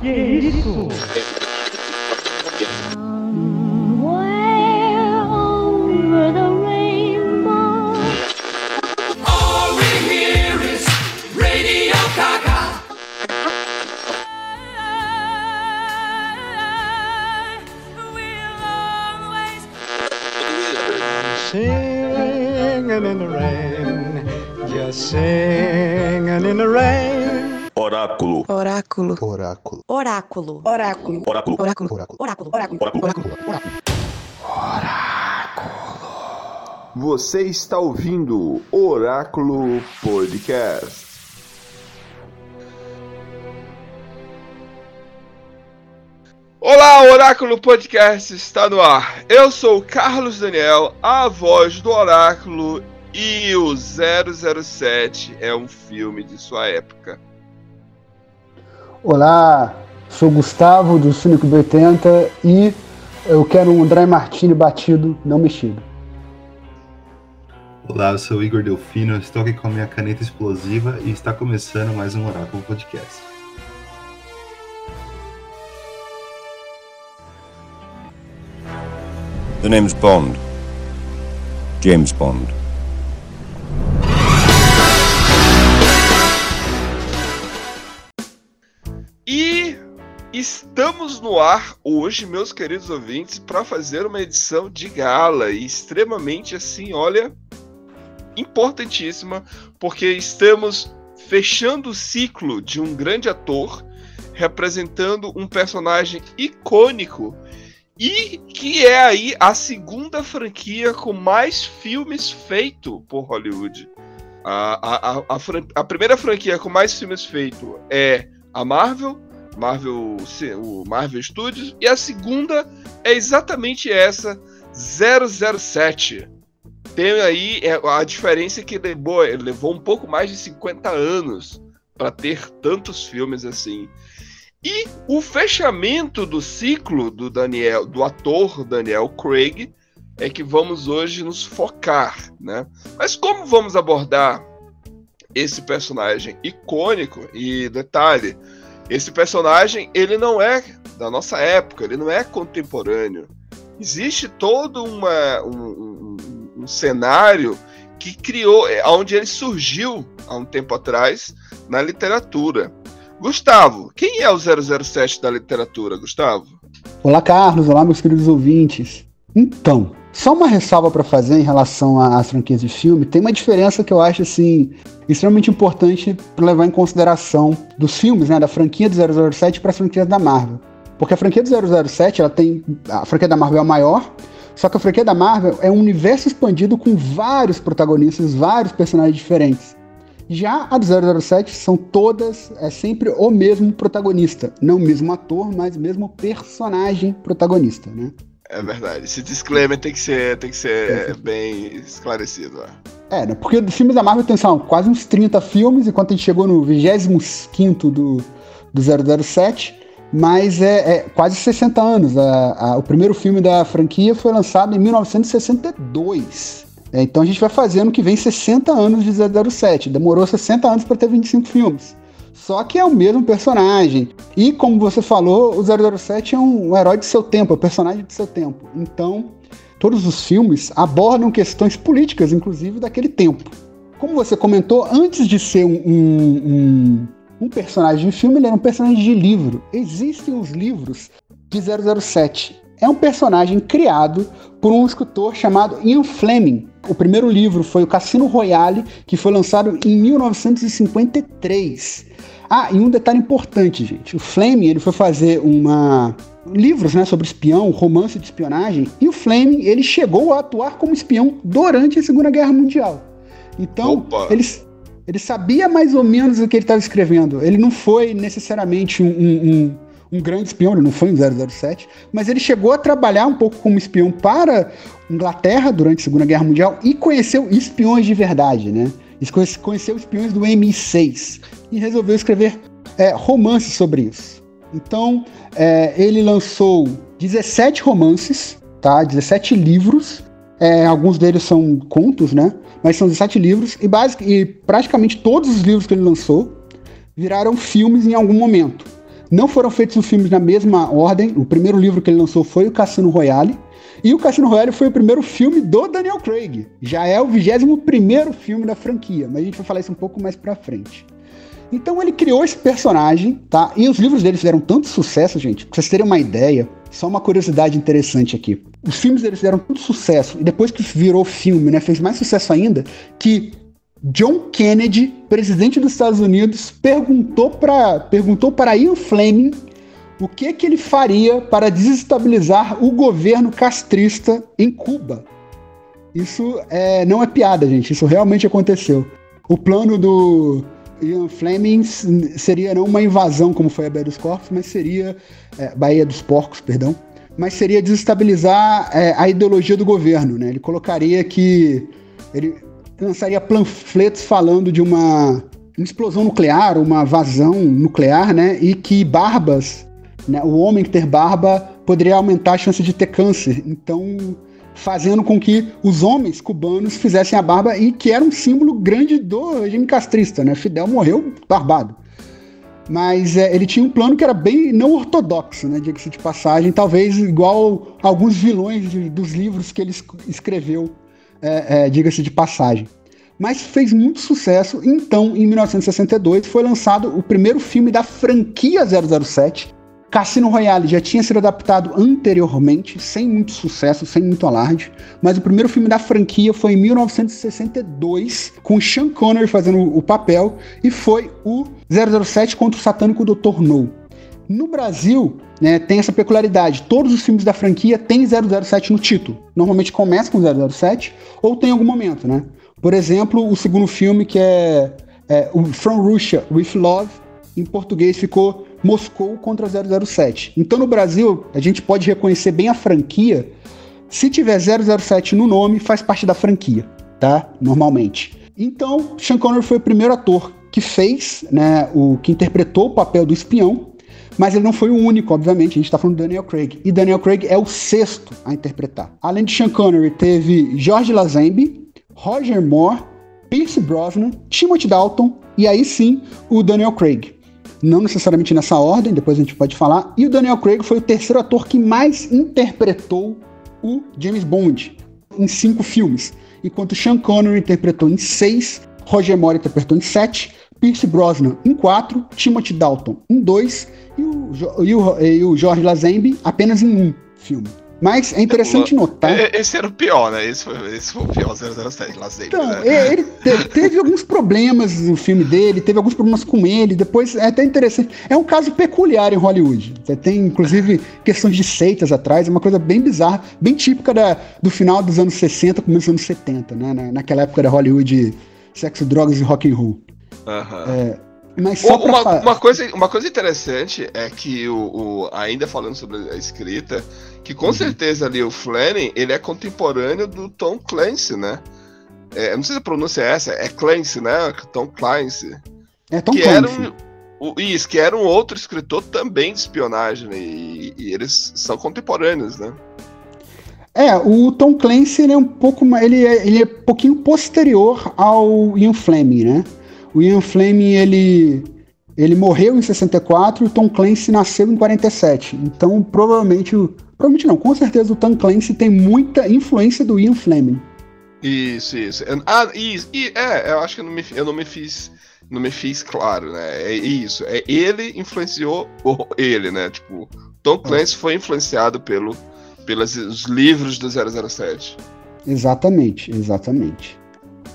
Que isso? Oráculo. Oráculo. Oráculo. Oráculo. Oráculo. Oráculo. Oráculo. Você está ouvindo Oráculo Podcast. Olá, Oráculo Podcast está no ar. Eu sou o Carlos Daniel, a voz do Oráculo, e o 007 é um filme de sua época. Olá, sou Gustavo do Cínico 80 e eu quero um Dry Martini batido, não mexido. Olá, eu sou o Igor Delfino, estou aqui com a minha caneta explosiva e está começando mais um Oráculo Podcast. The name's Bond. James Bond. Estamos no ar hoje, meus queridos ouvintes, para fazer uma edição de gala e extremamente assim, olha, importantíssima, porque estamos fechando o ciclo de um grande ator representando um personagem icônico e que é aí a segunda franquia com mais filmes feito por Hollywood. A, a, a, a, a primeira franquia com mais filmes feito é a Marvel, Marvel, o Marvel Studios, e a segunda é exatamente essa, 007. Tem aí é, a diferença é que levou, levou um pouco mais de 50 anos para ter tantos filmes assim. E o fechamento do ciclo do Daniel, do ator Daniel Craig, é que vamos hoje nos focar, né? Mas como vamos abordar esse personagem icônico e detalhe, esse personagem ele não é da nossa época, ele não é contemporâneo. Existe todo uma, um, um, um cenário que criou, é, onde ele surgiu há um tempo atrás na literatura. Gustavo, quem é o 007 da literatura, Gustavo? Olá, Carlos. Olá, meus queridos ouvintes. Então, só uma ressalva para fazer em relação às franquias de filme. Tem uma diferença que eu acho assim extremamente importante para levar em consideração dos filmes, né, da franquia do 007 para as franquias da Marvel. Porque a franquia do 007, ela tem a franquia da Marvel é a maior, só que a franquia da Marvel é um universo expandido com vários protagonistas, vários personagens diferentes. Já a do 007 são todas, é sempre o mesmo protagonista. Não o mesmo ator, mas o mesmo personagem protagonista, né? É verdade. Esse disclaimer tem que ser, tem que ser bem esclarecido. É, né? Porque os filmes da Marvel tem são, quase uns 30 filmes, enquanto a gente chegou no 25 do, do 007, mas é, é quase 60 anos. A- a- o primeiro filme da franquia foi lançado em 1962. É, então a gente vai fazer ano que vem 60 anos de 007. Demorou 60 anos para ter 25 filmes. Só que é o mesmo personagem. E como você falou, o 007 é um, um herói de seu tempo, é o personagem de seu tempo. Então, todos os filmes abordam questões políticas, inclusive daquele tempo. Como você comentou, antes de ser um, um, um- um personagem de filme, ele era um personagem de livro. Existem os livros de 007. É um personagem criado por um escritor chamado Ian Fleming. O primeiro livro foi o Cassino Royale, que foi lançado em 1953. Ah, e um detalhe importante, gente. O Fleming ele foi fazer uma livros, né, sobre espião, romance de espionagem, e o Fleming ele chegou a atuar como espião durante a Segunda Guerra Mundial. Então, Opa. ele, ele sabia mais ou menos o que ele estava escrevendo. Ele não foi necessariamente um, um- um- um grande espião, ele não foi um 007, mas ele chegou a trabalhar um pouco como espião para Inglaterra durante a Segunda Guerra Mundial e conheceu espiões de verdade, né? Conhece- Conheceu espiões do MI6 e resolveu escrever é, romances sobre isso. Então, é, ele lançou 17 romances, tá? 17 livros. É, alguns deles são contos, né? Mas são 17 livros. E, basic, e praticamente todos os livros que ele lançou viraram filmes em algum momento. Não foram feitos os filmes na mesma ordem. O primeiro livro que ele lançou foi o Cassino Royale. E o Cassino Royale foi o primeiro filme do Daniel Craig. Já é o 21 filme da franquia, mas a gente vai falar isso um pouco mais pra frente. Então ele criou esse personagem, tá? E os livros dele fizeram tanto sucesso, gente, pra vocês terem uma ideia. Só uma curiosidade interessante aqui. Os filmes deles fizeram tanto sucesso, e depois que virou filme, né, fez mais sucesso ainda, que John Kennedy, presidente dos Estados Unidos, perguntou para perguntou para Ian Fleming o que, que ele faria para desestabilizar o governo castrista em Cuba. Isso é, não é piada, gente. Isso realmente aconteceu. O plano do Ian Fleming seria não uma invasão, como foi a Baía dos Corpos, mas seria. É, Baía dos Porcos, perdão. Mas seria desestabilizar é, a ideologia do governo. Né? Ele colocaria que. Ele lançaria panfletos falando de uma, uma explosão nuclear, uma vazão nuclear, né? E que barbas né? O homem ter barba poderia aumentar a chance de ter câncer. Então, fazendo com que os homens cubanos fizessem a barba e que era um símbolo grande do regime castrista, né? Fidel morreu barbado. Mas é, ele tinha um plano que era bem não ortodoxo, né? Diga-se de passagem, talvez igual alguns vilões de, dos livros que ele escreveu, é, é, diga-se de passagem. Mas fez muito sucesso. Então, em 1962, foi lançado o primeiro filme da franquia 007, Cassino Royale já tinha sido adaptado anteriormente, sem muito sucesso, sem muito alarde, mas o primeiro filme da franquia foi em 1962, com Sean Connery fazendo o papel, e foi o 007 contra o satânico Dr. No. No Brasil, né, tem essa peculiaridade, todos os filmes da franquia têm 007 no título. Normalmente começa com 007, ou tem algum momento, né? Por exemplo, o segundo filme, que é, é From Russia with Love, em português ficou Moscou contra 007. Então no Brasil, a gente pode reconhecer bem a franquia. Se tiver 007 no nome, faz parte da franquia, tá? Normalmente. Então, Sean Connery foi o primeiro ator que fez, né, o que interpretou o papel do espião, mas ele não foi o único, obviamente, a gente está falando do Daniel Craig. E Daniel Craig é o sexto a interpretar. Além de Sean Connery, teve George Lazenby, Roger Moore, Pierce Brosnan, Timothy Dalton e aí sim o Daniel Craig não necessariamente nessa ordem, depois a gente pode falar. E o Daniel Craig foi o terceiro ator que mais interpretou o James Bond em cinco filmes, enquanto Sean Connery interpretou em seis, Roger Moore interpretou em sete, Pierce Brosnan em quatro, Timothy Dalton em dois e o, e o, e o George Lazenby apenas em um filme. Mas é interessante notar. Esse era o pior, né? Esse foi, esse foi o pior 007, lá sempre. Então, né? ele teve alguns problemas no filme dele, teve alguns problemas com ele. Depois é até interessante. É um caso peculiar em Hollywood. Tem, inclusive, questões de seitas atrás, é uma coisa bem bizarra, bem típica da, do final dos anos 60, começo dos anos 70, né? naquela época da Hollywood sexo, drogas e rock and roll. Uhum. É, mas só uma, pra... uma, coisa, uma coisa interessante é que o, o, ainda falando sobre a escrita, que com uhum. certeza ali o Flanning, ele é contemporâneo do Tom Clancy, né? É, não sei se a pronúncia é essa, é Clancy, né? Tom Clancy. É Tom que Clancy. Era um, o, isso, que era um outro escritor também de espionagem, né? e, e, eles são contemporâneos, né? É, o Tom Clancy ele é um pouco ele é, ele é um pouquinho posterior ao Ian Fleming, né? O Ian Fleming, ele, ele morreu em 64 e o Tom Clancy nasceu em 47. Então, provavelmente, provavelmente não, com certeza o Tom Clancy tem muita influência do Ian Fleming. Isso, isso. Ah, isso. E, é, eu acho que eu não me, eu não me fiz não me fiz claro, né? É isso. É ele influenciou ele, né? Tipo, Tom Clancy foi influenciado pelo pelos livros do 007. Exatamente, exatamente.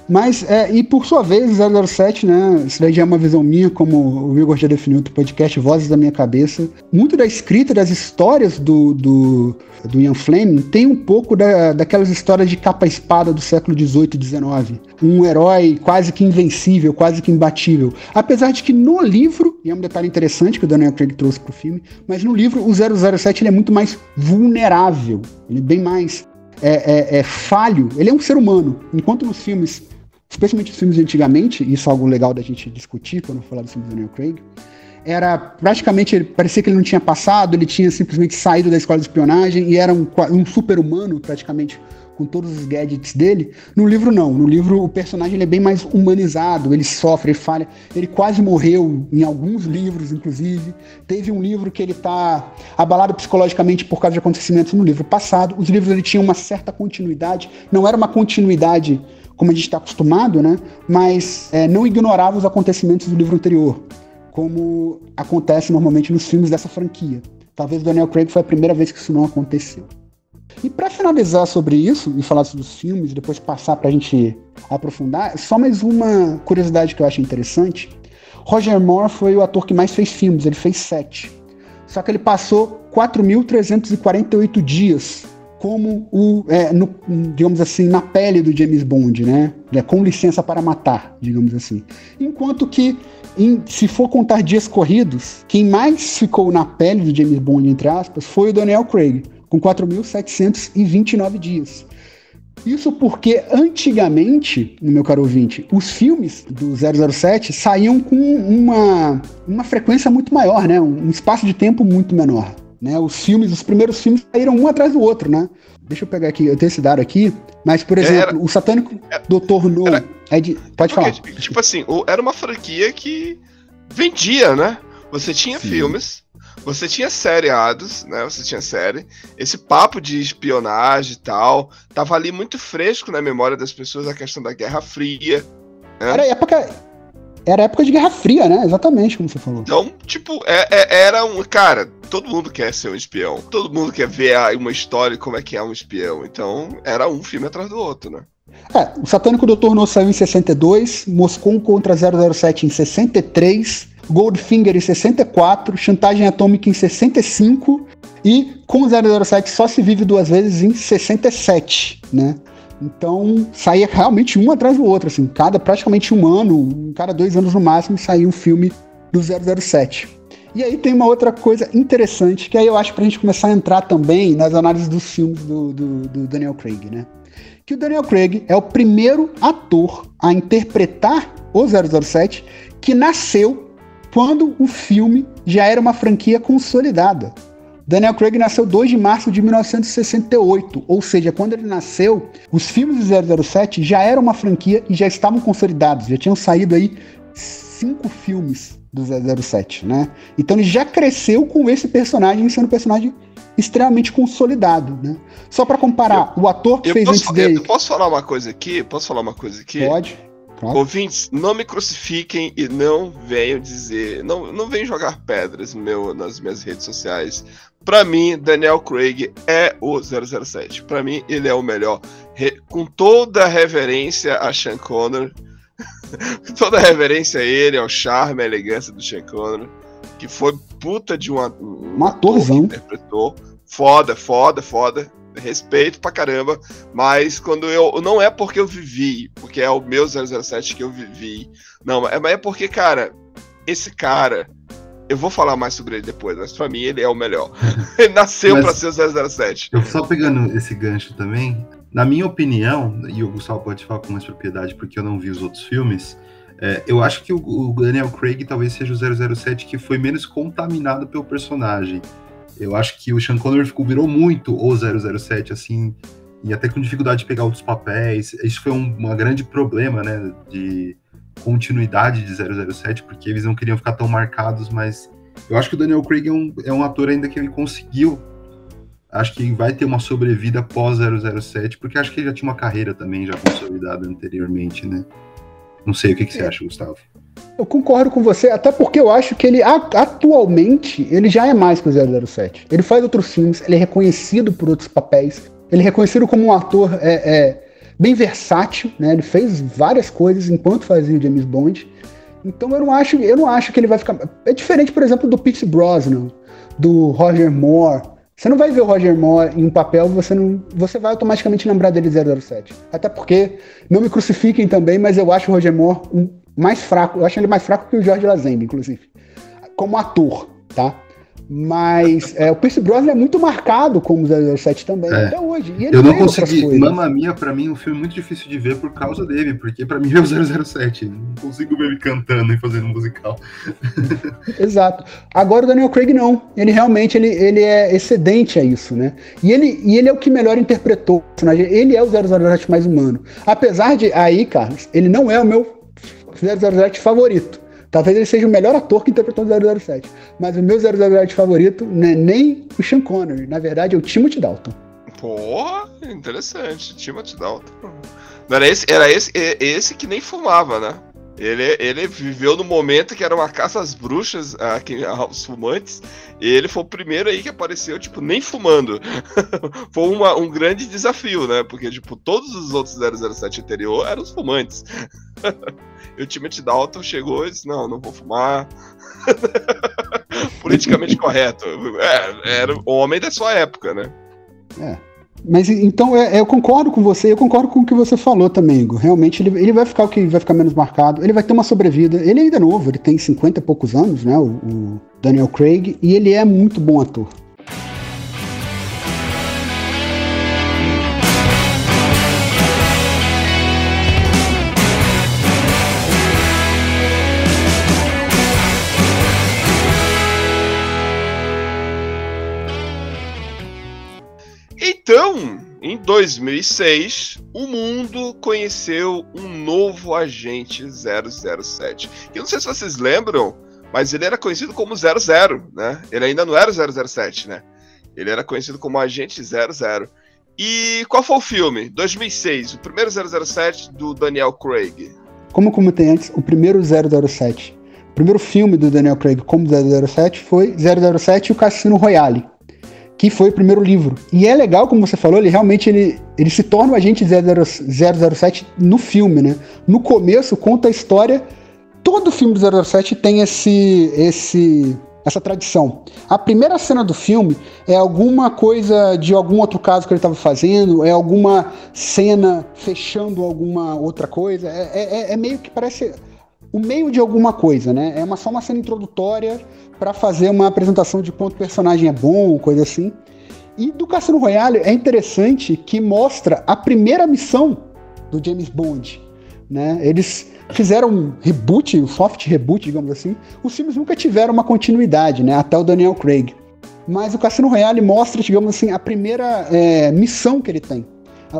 Mas, é, e por sua vez, 007, né? Isso daí já é uma visão minha, como o Igor já definiu no podcast Vozes da Minha Cabeça. Muito da escrita das histórias do, do, do Ian Fleming tem um pouco da, daquelas histórias de capa-espada do século XVIII e XIX. Um herói quase que invencível, quase que imbatível. Apesar de que no livro, e é um detalhe interessante que o Daniel Craig trouxe pro filme, mas no livro o 007 ele é muito mais vulnerável. Ele é bem mais é, é, é, falho, ele é um ser humano. Enquanto nos filmes especialmente os filmes de antigamente, isso é algo legal da gente discutir quando falar do filme do Daniel Craig, era praticamente, parecia que ele não tinha passado, ele tinha simplesmente saído da escola de espionagem e era um, um super-humano, praticamente, com todos os gadgets dele. No livro, não. No livro, o personagem é bem mais humanizado, ele sofre, ele falha. Ele quase morreu em alguns livros, inclusive. Teve um livro que ele tá abalado psicologicamente por causa de acontecimentos no livro passado. Os livros ele tinham uma certa continuidade, não era uma continuidade como a gente está acostumado, né? Mas é, não ignorava os acontecimentos do livro anterior, como acontece normalmente nos filmes dessa franquia. Talvez Daniel Craig foi a primeira vez que isso não aconteceu. E para finalizar sobre isso e falar sobre os filmes, depois passar para a gente aprofundar, só mais uma curiosidade que eu acho interessante. Roger Moore foi o ator que mais fez filmes, ele fez sete. Só que ele passou 4.348 dias como o, é, no, digamos assim, na pele do James Bond, né? É, com licença para matar, digamos assim. Enquanto que, em, se for contar dias corridos, quem mais ficou na pele do James Bond, entre aspas, foi o Daniel Craig, com 4.729 dias. Isso porque antigamente, meu caro ouvinte, os filmes do 007 saíam com uma, uma frequência muito maior, né? Um espaço de tempo muito menor. Né? Os filmes, os primeiros filmes saíram um atrás do outro, né? Deixa eu pegar aqui, eu tenho esse dado aqui, mas, por exemplo, era, o Satânico era, Doutor No era, é de. Pode porque, falar. Tipo assim, era uma franquia que vendia, né? Você tinha Sim. filmes, você tinha seriados, né? Você tinha série. Esse papo de espionagem e tal, tava ali muito fresco na memória das pessoas a questão da Guerra Fria. Né? Era época era época de Guerra Fria, né? Exatamente como você falou. Então, tipo, é, é, era um. Cara, todo mundo quer ser um espião. Todo mundo quer ver uma história como é que é um espião. Então, era um filme atrás do outro, né? É, o Satânico Doutor No saiu em 62, Moscou contra 007 em 63, Goldfinger em 64, Chantagem Atômica em 65 e com 007 só se vive duas vezes em 67, né? Então, saía realmente um atrás do outro, assim, cada praticamente um ano, cada dois anos no máximo, saía um filme do 007. E aí tem uma outra coisa interessante, que aí eu acho pra gente começar a entrar também nas análises dos filmes do, do, do Daniel Craig, né? Que o Daniel Craig é o primeiro ator a interpretar o 007 que nasceu quando o filme já era uma franquia consolidada. Daniel Craig nasceu 2 de março de 1968, ou seja, quando ele nasceu, os filmes do 007 já eram uma franquia e já estavam consolidados, já tinham saído aí cinco filmes do 007, né? Então ele já cresceu com esse personagem sendo um personagem extremamente consolidado, né? Só para comparar, eu, o ator que fez posso, antes dele... Eu posso falar uma coisa aqui? Posso falar uma coisa aqui? Pode. Claro. Ouvintes, não me crucifiquem e não venham dizer, não, não venham jogar pedras meu, nas minhas redes sociais. Para mim, Daniel Craig é o 007. Para mim, ele é o melhor. Re, com toda a reverência a Sean Connery, toda a reverência a ele, ao charme, à elegância do Sean Connery, que foi puta de uma, um, um atorzão. que interpretou. Foda, foda, foda respeito pra caramba, mas quando eu. Não é porque eu vivi, porque é o meu 007 que eu vivi. Não, é, é porque, cara, esse cara. Eu vou falar mais sobre ele depois, mas pra mim ele é o melhor. ele nasceu mas, pra ser o 007. Eu só pegando esse gancho também, na minha opinião, e o Gustavo pode falar com mais propriedade porque eu não vi os outros filmes, é, eu acho que o, o, Daniel Craig talvez seja o 007 que foi menos contaminado pelo personagem. Eu acho que o Sean Connery ficou, virou muito o 007, assim, e até com dificuldade de pegar outros papéis. Isso foi um grande problema, né, de continuidade de 007, porque eles não queriam ficar tão marcados, mas eu acho que o Daniel Craig é um, é um ator ainda que ele conseguiu. Acho que vai ter uma sobrevida pós 007, porque acho que ele já tinha uma carreira também já consolidada anteriormente, né? Não sei o que, que você acha, Gustavo. Eu concordo com você, até porque eu acho que ele atualmente ele já é mais que o 007. Ele faz outros filmes, ele é reconhecido por outros papéis, ele é reconhecido como um ator é, é, bem versátil, né? Ele fez várias coisas enquanto fazia o James Bond. Então eu não acho, eu não acho que ele vai ficar. É diferente, por exemplo, do Pierce Brosnan, do Roger Moore. Você não vai ver o Roger Moore em um papel, você não, você vai automaticamente lembrar dele 007. Até porque não me crucifiquem também, mas eu acho o Roger Moore um mais fraco, eu acho ele mais fraco que o Jorge Lazenby, inclusive, como ator, tá? Mas é, o Pierce Brosnan é muito marcado como 007 também, É. até hoje. Eu não consegui. Mamma Mia, pra mim, é um filme muito difícil de ver por causa dele, porque pra mim é o 007. Não consigo ver ele cantando e fazendo um musical. Exato. Agora o Daniel Craig não. Ele realmente ele, ele é excedente a isso, né? E ele, e ele é o que melhor interpretou o personagem. Ele é o 007 mais humano. Apesar de, aí, Carlos, ele não é o meu 007 favorito. Talvez ele seja o melhor ator que interpretou o 007. Mas o meu 007 favorito não é nem o Sean Connery. Na verdade, é o Timothy Dalton. Porra, interessante. Timothy Dalton. Não era esse, era esse, é- esse que nem fumava, né? Ele, ele viveu no momento que era uma caça às bruxas, a, aos fumantes, e ele foi o primeiro aí que apareceu, tipo, nem fumando. foi uma- um grande desafio, né? Porque, tipo, todos os outros 007 anterior eram os fumantes. e o Timothy Dalton chegou e disse, não, não vou fumar. Politicamente correto. É, era o homem da sua época, né? Mas então é- é, eu concordo com você, eu concordo com o que você falou também, Igor. Realmente ele, ele vai ficar o que vai ficar menos marcado, ele vai ter uma sobrevida. Ele ainda é novo, ele tem 50 e poucos anos, né? O, o Daniel Craig, e ele é muito bom ator. Então, em 2006, o mundo conheceu um novo agente 007. Eu não sei se vocês lembram, mas ele era conhecido como 00, né? Ele ainda não era o 007, né? Ele era conhecido como agente 00. E qual foi o filme? 2006, o primeiro 007 do Daniel Craig. Como comentei antes, o primeiro 007. O primeiro filme do Daniel Craig como 007 foi 007 e o Cassino Royale, que foi o primeiro livro. E é legal, como você falou, ele realmente ele, ele se torna o agente 00 007 no filme, né? No começo conta a história. Todo filme do 007 tem esse esse essa tradição. A primeira cena do filme é alguma coisa de algum outro caso que ele estava fazendo, é alguma cena fechando alguma outra coisa. É, é- é meio que parece o meio de alguma coisa, né? É uma, só uma cena introdutória para fazer uma apresentação de quanto o personagem é bom, coisa assim. E do Cassino Royale é interessante que mostra a primeira missão do James Bond. Né? Eles fizeram um reboot, um soft reboot, digamos assim. Os filmes nunca tiveram uma continuidade, né? até o Daniel Craig. Mas o Cassino Royale mostra, digamos assim, a primeira é, missão que ele tem.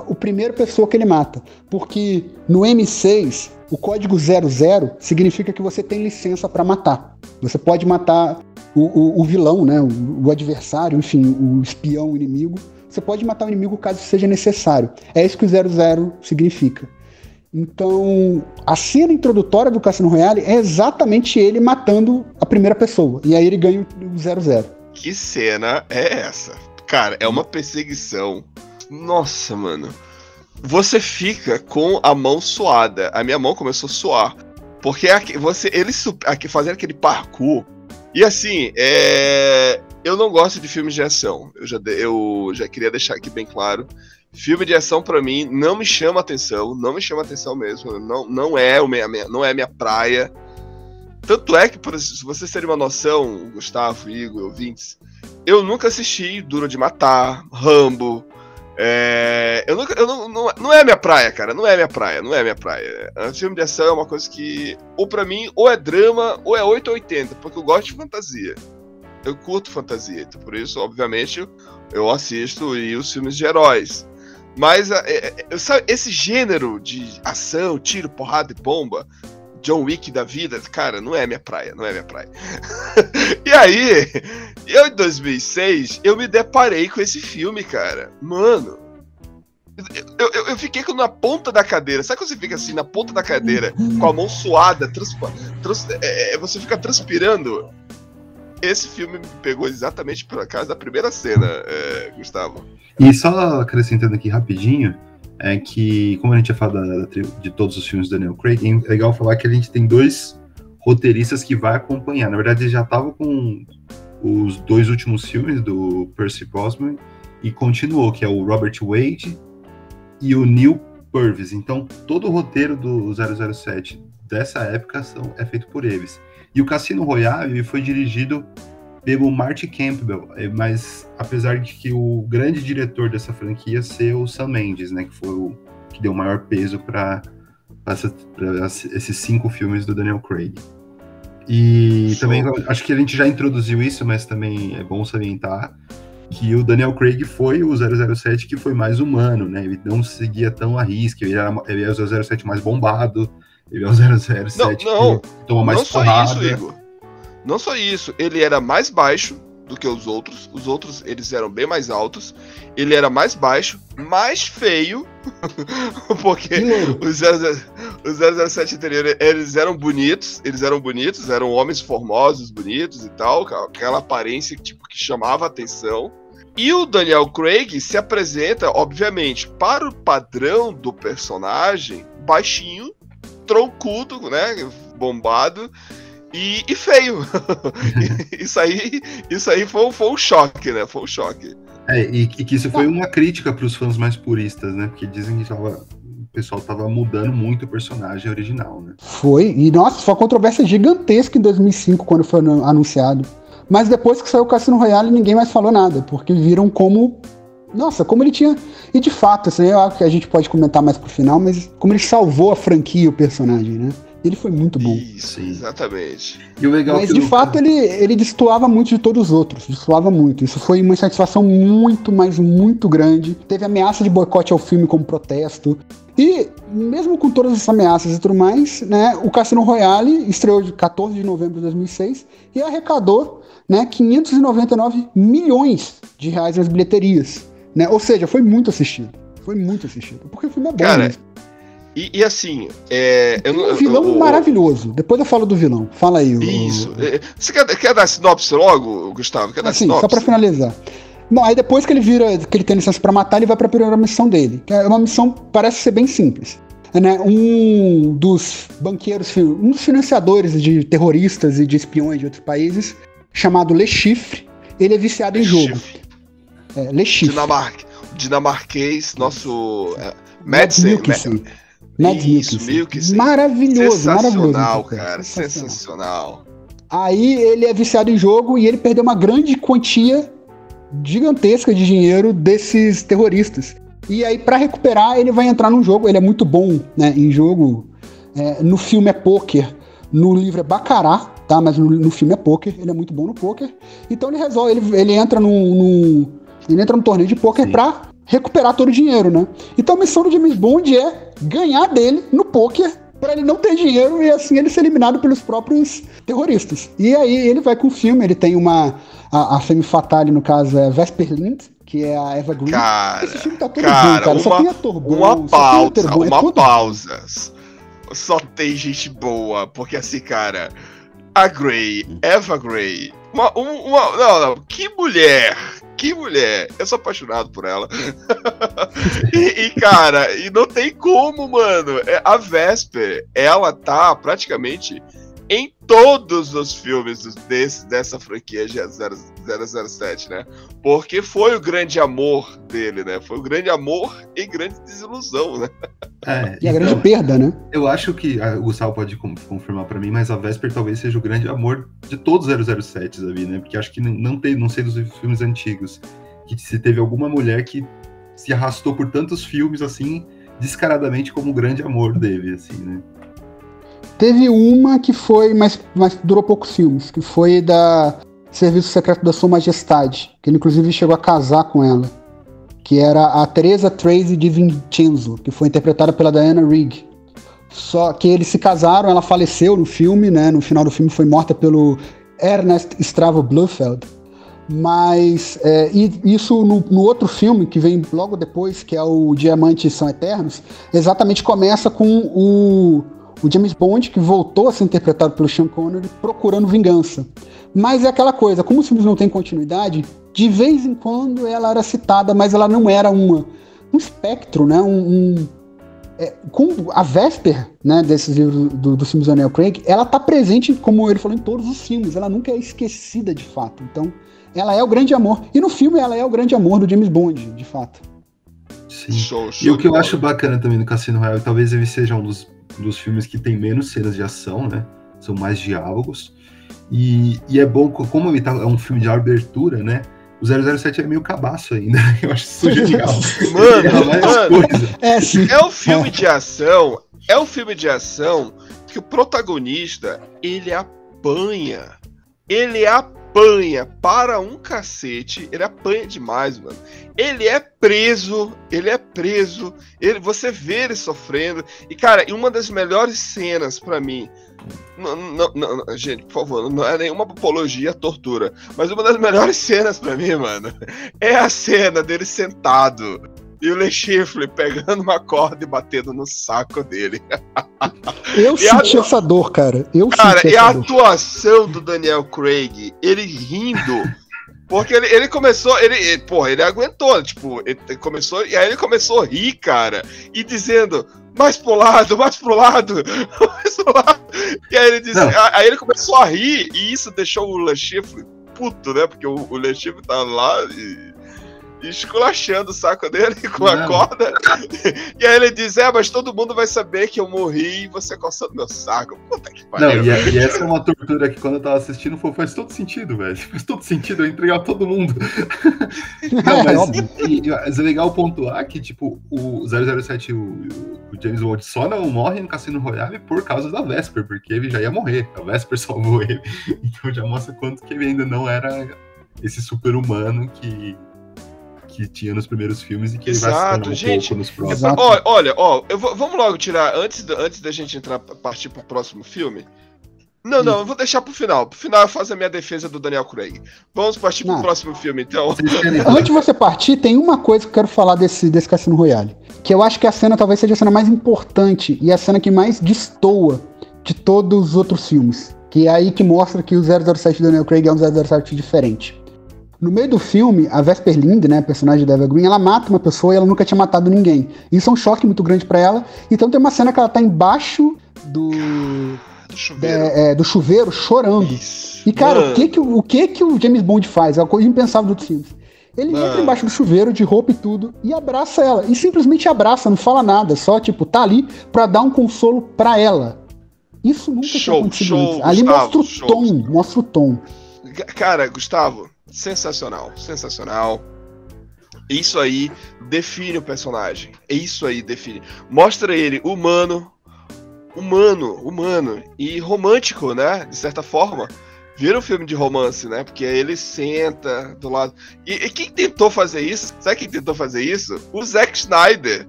O primeiro pessoa que ele mata. Porque no M6, o código 00 significa que você tem licença para matar. Você pode matar o, o- o vilão, né? O, o adversário, enfim, o espião, o inimigo. Você pode matar o inimigo caso seja necessário. É isso que o 00 significa. Então, a cena introdutória do Cassino Royale é exatamente ele matando a primeira pessoa. E aí ele ganha o 00. Que cena é essa? Cara, é uma perseguição. Nossa, mano. Você fica com a mão suada. A minha mão começou a suar. Porque aqui- você, eles aqui, fazendo aquele parkour. E assim, é, eu não gosto de filmes de ação. Eu já, eu já queria deixar aqui bem claro. Filme de ação pra mim não me chama atenção, não me chama atenção mesmo. Não, não é o minha, não é minha praia. Tanto é que, se vocês terem uma noção, Gustavo, Igor, ouvintes, eu nunca assisti Duro de Matar, Rambo. É, eu nunca, eu não, não, não é minha praia, cara. Não é minha praia, não é minha praia. É, filme de ação é uma coisa que, ou pra mim, ou é drama, ou é 8 ou 80, porque eu gosto de fantasia. Eu curto fantasia, então por isso, obviamente, eu assisto e os filmes de heróis. Mas é, é, é, sabe, esse gênero de ação, tiro, porrada e bomba, John Wick da vida, cara, não é minha praia, não é minha praia. e aí, eu em 2006, eu me deparei com esse filme, cara. Mano, eu, eu, eu fiquei na ponta da cadeira. Sabe quando você fica assim, na ponta da cadeira, com a mão suada, transpa, trans- é, é, você fica transpirando? Esse filme me pegou exatamente por causa da primeira cena, é, Gustavo. E só acrescentando aqui rapidinho, é que, como a gente ia falar da- de todos os filmes do Daniel Craig, é legal falar que a gente tem dois roteiristas que vai acompanhar. Na verdade, eles já estavam com os dois últimos filmes do Percy Brosnan e continuou, que é o Robert Wade e o Neil Purvis. Então, todo o roteiro do 007 dessa época são, é feito por eles. E o Cassino Royale ele foi dirigido pelo Marty Campbell, é, mas apesar de que o grande diretor dessa franquia ser o Sam Mendes, né, que foi o que deu o maior peso para esses cinco filmes do Daniel Craig. E Show. também acho que a gente já introduziu isso, mas também é bom salientar que o Daniel Craig foi o 007 que foi mais humano, né? Ele não seguia tão a risca, ele era, ele era o 007 mais bombado, ele é o 007 Não, não, que toma mais não só porrada. isso, Igor. Não só isso, ele era mais baixo do que os outros. Os outros, eles eram bem mais altos. Ele era mais baixo, mais feio. porque os 00 os 007 anterior, eles eram bonitos, eles eram bonitos, eram homens formosos, bonitos e tal, aquela aparência tipo que chamava a atenção. E o Daniel Craig se apresenta, obviamente, para o padrão do personagem, baixinho, troncudo, né, bombado e, e feio. isso aí, isso aí foi, um- foi um choque, né? Foi um choque. É, e, e que isso foi uma crítica para os fãs mais puristas, né? Porque dizem que tava, o pessoal tava mudando muito o personagem original, né? Foi, e nossa, foi uma controvérsia gigantesca em 2005, quando foi anu- anunciado. Mas depois que saiu o Cassino Royale, ninguém mais falou nada, porque viram como. Nossa, como ele tinha. E de fato, assim, eu acho que a gente pode comentar mais pro final, mas como ele salvou a franquia, o personagem, né? Ele foi muito bom. Isso, exatamente. E o legal Mas que de no- fato ele, ele destoava muito de todos os outros, destoava muito. Isso foi uma satisfação muito, mas muito grande. Teve ameaça de boicote ao filme como protesto. E mesmo com todas essas ameaças e tudo mais, né, o Cassino Royale estreou de 14 de novembro de 2006 e arrecadou né, 599 milhões de reais nas bilheterias. Né? Ou seja, foi muito assistido. Foi muito assistido. Porque o filme é bom. Cara, mesmo. E, e assim, é, eu Tem um vilão o- o- maravilhoso. Depois eu falo do vilão. Fala aí. o- Isso. É, Você quer, quer dar sinopse logo, Gustavo? Quer dar Assim, sinopse? só pra finalizar. Bom, aí depois que ele vira, que ele tem licença pra matar, ele vai pra primeira missão dele. Que é uma missão parece ser bem simples. Né? Um dos banqueiros, um dos financiadores de terroristas e de espiões de outros países, chamado Le Chiffre, ele é viciado em jogo. Chifre. É, Le Chiffre. Dinamarca, dinamarquês, nosso é, Mads Madsen. Mads Isso, Mikkelsen. Maravilhoso, maravilhoso. Sensacional, papel, cara. sensacional. Sensacional. Aí ele é viciado em jogo e ele perdeu uma grande quantia gigantesca de dinheiro desses terroristas. E aí, pra recuperar, ele vai entrar num jogo. Ele é muito bom né, em jogo. É, no filme é poker, no livro é Baccarat, tá? Mas no, no filme é poker. Ele é muito bom no poker. Então ele resolve, ele, ele entra num, num- ele entra num torneio de poker Sim. pra recuperar todo o dinheiro, né? Então a missão do James Bond é ganhar dele no poker pra ele não ter dinheiro e assim ele ser eliminado pelos próprios terroristas. E aí ele vai com o filme, ele tem uma a, a femme fatale no caso é Vesper Lind, que é a Eva Green. Cara, Esse filme tá todo cara, bom, cara. Só uma- tem ator bom, Uma só tem pausa, ator bom, é uma tudo- pausa. Só tem gente boa, porque assim, cara, a Grey, Eva Grey, uma, um- uma, não, não, que mulher, que mulher, eu sou apaixonado por ela. e, e, cara, e não tem como, mano, é, a Vesper, ela tá praticamente em todos os filmes desse, dessa franquia de 0- 007, né? Porque foi o grande amor dele, né? Foi o grande amor e grande desilusão, né? É, E a então, grande perda, né? eu acho que ah, o Gustavo pode com- confirmar pra mim, mas a Vesper talvez seja o grande amor de todos os 007 ali, né? Porque acho que não, não tem, não sei dos filmes antigos, que se teve alguma mulher que se arrastou por tantos filmes assim, descaradamente como o grande amor dele, assim, né? Teve uma que foi, mas, mas durou poucos filmes, que foi da Serviço Secreto da Sua Majestade, que ele inclusive chegou a casar com ela, que era a Teresa Tracy de Vincenzo, que foi interpretada pela Diana Rigg. Só que eles se casaram, ela faleceu no filme, né? No final do filme foi morta pelo Ernest Stravo Blofeld. Mas é, isso no, no outro filme que vem logo depois, que é o Diamantes São Eternos, exatamente começa com o, o James Bond, que voltou a ser interpretado pelo Sean Connery, procurando vingança. Mas é aquela coisa, como os filmes não têm continuidade, de vez em quando ela era citada, mas ela não era uma, um espectro, né? Um, um- é, com a Vesper, né, desses livros do, do filmes do Daniel Craig, ela tá presente, como ele falou, em todos os filmes. Ela nunca é esquecida de fato. Então, ela é o grande amor. E no filme ela é o grande amor do James Bond, de fato. Sim. Show, show. E o que eu acho bacana também do Cassino Royale, talvez ele seja um dos, dos filmes que tem menos cenas de ação, né? são mais diálogos. E, e é bom, co- como ele tá, é um filme de abertura, né? O 007 é meio cabaço ainda. Eu acho isso genial. Mano, mais mano. É, sim. É um filme de ação. É um filme de ação que o protagonista ele apanha. Ele apanha para um cacete. Ele apanha demais, mano. Ele é preso. Ele é preso. Ele, você vê ele sofrendo. E, cara, uma das melhores cenas pra mim. Não, não, não, gente, por favor, não é nenhuma apologia à tortura. Mas uma das melhores cenas pra mim, mano, é a cena dele sentado e o Le Chiffre pegando uma corda e batendo no saco dele. Eu E a- senti essa dor, cara. Eu Cara, senti e a dor. atuação do Daniel Craig, ele rindo. Porque ele, ele começou, ele, ele, porra, ele aguentou, tipo, ele começou, e aí ele começou a rir, cara, e dizendo, mais pro lado, mais pro lado, mais pro lado. E aí ele disse, aí ele começou a rir, e isso deixou o Le Chiffre puto, né? Porque o, o Le Chiffre tá lá e esculachando o saco dele com a corda. E aí ele diz, é, mas todo mundo vai saber que eu morri e você coçando meu saco. Puta que pariu. Não, e, é- e essa é uma tortura que quando eu tava assistindo foi, faz todo sentido, velho. Faz todo sentido eu entregar todo mundo. Não, É, mas, óbvio. e- e- mas é legal pontuar que, tipo, o 007, o, o James Bond só não morre no Cassino Royale por causa da Vesper, porque ele já ia morrer. A Vesper salvou ele. Então já mostra quanto que ele ainda não era esse super-humano que, que tinha nos primeiros filmes e que ele vai se Exato, tornar um gente. pouco nos É próximos. pra- Exato. ó, olha, ó, eu vou- vamos logo tirar, antes, da- antes da gente entrar, partir pro próximo filme. Não, não, eu vou deixar pro final. Pro final eu faço a minha defesa do Daniel Craig. Vamos partir pro Não. próximo filme, então. Antes de você partir, tem uma coisa que eu quero falar desse, desse Cassino Royale. Que eu acho que a cena talvez seja a cena mais importante e a cena que mais destoa de todos os outros filmes. Que é aí que mostra que o 007 do Daniel Craig é um 007 diferente. No meio do filme, a Vesper Lind, né, personagem da Eva Green, ela mata uma pessoa e ela nunca tinha matado ninguém. Isso é um choque muito grande pra ela. Então tem uma cena que ela tá embaixo do, Do chuveiro. é, é, do chuveiro chorando. Isso. E, cara, Mano, o que que, o que que o James Bond faz? É uma coisa impensável dos outros filmes. Ele Mano. entra embaixo do chuveiro, de roupa e tudo, e abraça ela. E simplesmente abraça, não fala nada. Só, tipo, tá ali pra dar um consolo pra ela. Isso nunca tinha Show, acontecido show, antes. Ali Gustavo, mostra o show, tom, Gustavo. mostra o tom. Cara, Gustavo, sensacional, sensacional. Isso aí define o personagem. É isso aí define. Mostra ele humano, humano, humano e romântico, né? De certa forma. Vira um filme de romance, né? Porque ele senta do lado. E, e quem tentou fazer isso? Sabe quem tentou fazer isso? O Zack Snyder.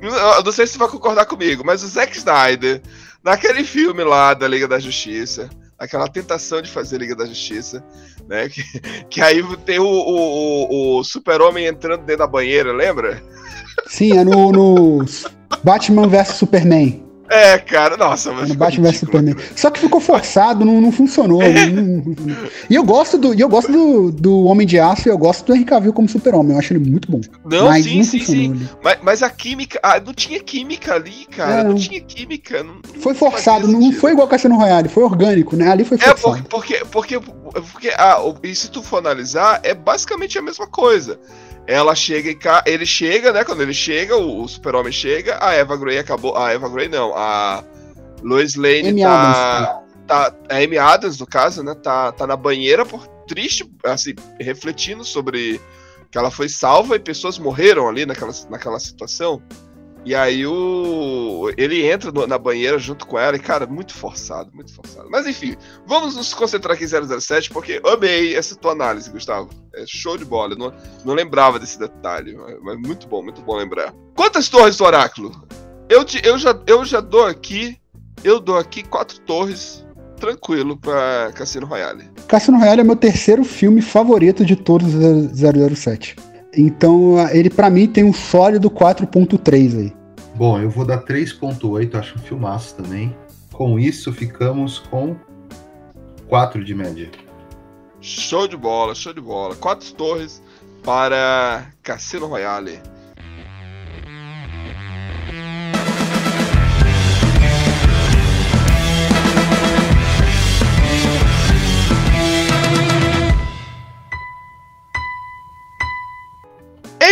Eu não sei se você vai concordar comigo, mas o Zack Snyder, naquele filme lá da Liga da Justiça, aquela tentação de fazer Liga da Justiça, né? Que, que aí tem o, o, o- super-homem entrando dentro da banheira, lembra? Sim, é no, no Batman vs Superman. É, cara, nossa, É mas Batman vs Superman. Só que ficou forçado, não, não funcionou. É. não- não- E eu gosto do, eu gosto do, do Homem de Aço e eu gosto do Henry Cavill como super-homem. Eu acho ele muito bom. Não, Mas sim, não sim, sim. Mas, mas a química. Ah, não tinha química ali, cara. É, não tinha química. Não, Foi forçado, não foi igual Cassino Royale, foi orgânico, né? Ali foi É, forçado. porque, porque, porque, porque ah, e se tu for analisar, é basicamente a mesma coisa. Ela chega em cá, ele chega, né? Quando ele chega, o, o super-homem chega, a Eva Grey acabou. A Eva Grey não, a Lois Lane Amy tá, tá. A Amy Adams, no caso, né? Tá, tá na banheira por triste, assim, refletindo sobre que ela foi salva e pessoas morreram ali naquela, naquela situação. E aí o. Ele entra no- na banheira junto com ela e, cara, muito forçado, muito forçado. Mas enfim, vamos nos concentrar aqui em 007, porque amei essa tua análise, Gustavo. É show de bola. eu Não, não lembrava desse detalhe, mas- mas muito bom, muito bom lembrar. Quantas torres do Oráculo? Eu, te- eu, já, eu já dou aqui. Eu dou aqui quatro torres, tranquilo, pra Cassino Royale. Cassino Royale é meu terceiro filme favorito de todos os 007. Então, ele pra mim tem um sólido 4.3 aí. Bom, eu vou dar 3.8, acho um filmaço também. Com isso, ficamos com 4 de média. Show de bola, show de bola. Quatro torres para Cassino Royale.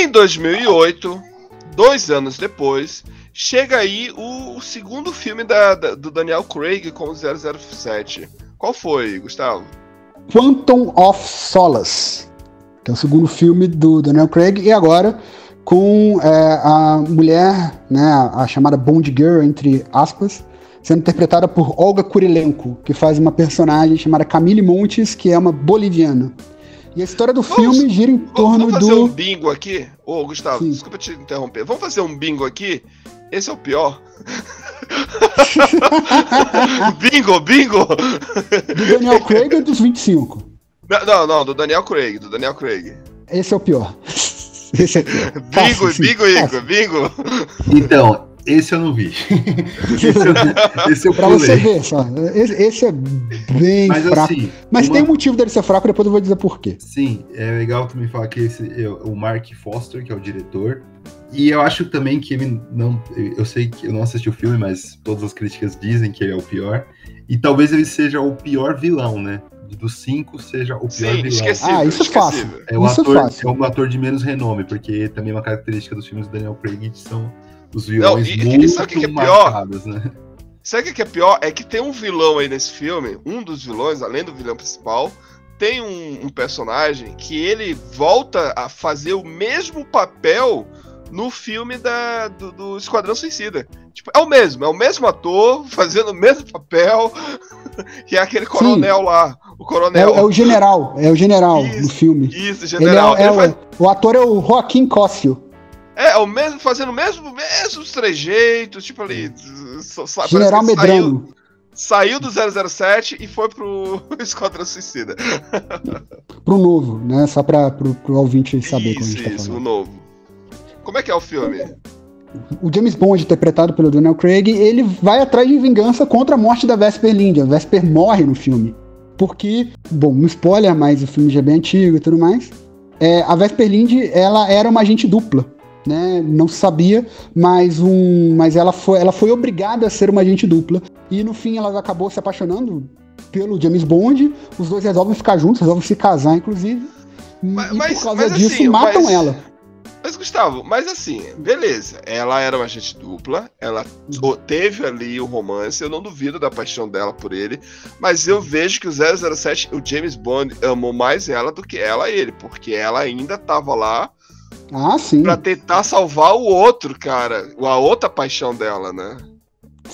Em 2008, dois anos depois, chega aí o, segundo filme da, da- do Daniel Craig com o 007. Qual foi, Gustavo? Quantum of Solace, que é o segundo filme do Daniel Craig, e agora com é, a mulher, né, a chamada Bond Girl, entre aspas, sendo interpretada por Olga Kurilenko, que faz uma personagem chamada Camille Montes, que é uma boliviana. E a história do Vamos- filme gira em Vamos, torno vamos fazer do. um bingo aqui? Ô, Gustavo, Sim. desculpa te interromper. Vamos fazer um bingo aqui? Esse é o pior. bingo, bingo! do Daniel Craig ou dos 25? Não, não, não, do Daniel Craig, do Daniel Craig. Esse é o pior. Esse é o pior. Bingo, sim, bingo. Igor, bingo. Então, esse eu não vi. esse, eu, esse eu Pra você pulei. ver só. Esse, esse é bem Mas fraco. assim, Mas uma- tem um motivo dele ser fraco, depois eu vou dizer por quê. Sim, é legal também falar que esse é o Mark Foster, que é o diretor. E eu acho também que ele não. Eu sei que eu não assisti o filme, mas todas as críticas dizem que ele é o pior. E talvez ele seja o pior vilão, né? Dos cinco, seja o pior Sim, vilão. esquecível. Ah, isso é fácil. É o, Isso é ator, fácil. é um ator de menos renome, porque também é uma característica dos filmes do Daniel Craig são os vilões e- e muito sabe o que é pior? marcados, né? Sabe o que é pior? É que tem um vilão aí nesse filme, um dos vilões, além do vilão principal, tem um, um personagem que ele volta a fazer o mesmo papel no filme da, do, do Esquadrão Suicida. Tipo, é o mesmo, é o mesmo ator fazendo o mesmo papel, que é aquele coronel lá, o É, coronel. o- é o general, é o general Isso, do filme. Isso, Ele é, general. é Ele o, faz- o ator é o Joaquim Cóssio. É, é o mesmo, fazendo o mesmo, mesmos trejeitos, tipo ali. General saiu- Medrano. Saiu do 007 e foi pro Esquadrão Suicida. Pro novo, né? Só pra, pro, pro ouvinte saber como a isso, gente tá isso, o novo. Como é que é o filme? O James Bond, interpretado pelo Daniel Craig, ele vai atrás de vingança contra a morte da Vesper Lynd. A Vesper morre no filme. Porque, bom, não spoiler, mas o filme já é bem antigo e tudo mais. É, a Vesper Lynd, ela era uma agente dupla. Né? Não se sabia, mas, um, mas ela, foi, ela foi obrigada a ser uma agente dupla. E no fim ela acabou se apaixonando pelo James Bond. Os dois resolvem ficar juntos, resolvem se casar, inclusive. Mas- e por causa mas disso, assim, matam mas- ela. Mas, Gustavo, mas assim, beleza. Ela era uma agente dupla, ela teve ali o romance, eu não duvido da paixão dela por ele, mas eu vejo que o 007, o James Bond, amou mais ela do que ela ele, porque ela ainda tava lá Ah, sim. pra tentar salvar o outro, cara, a outra paixão dela, né?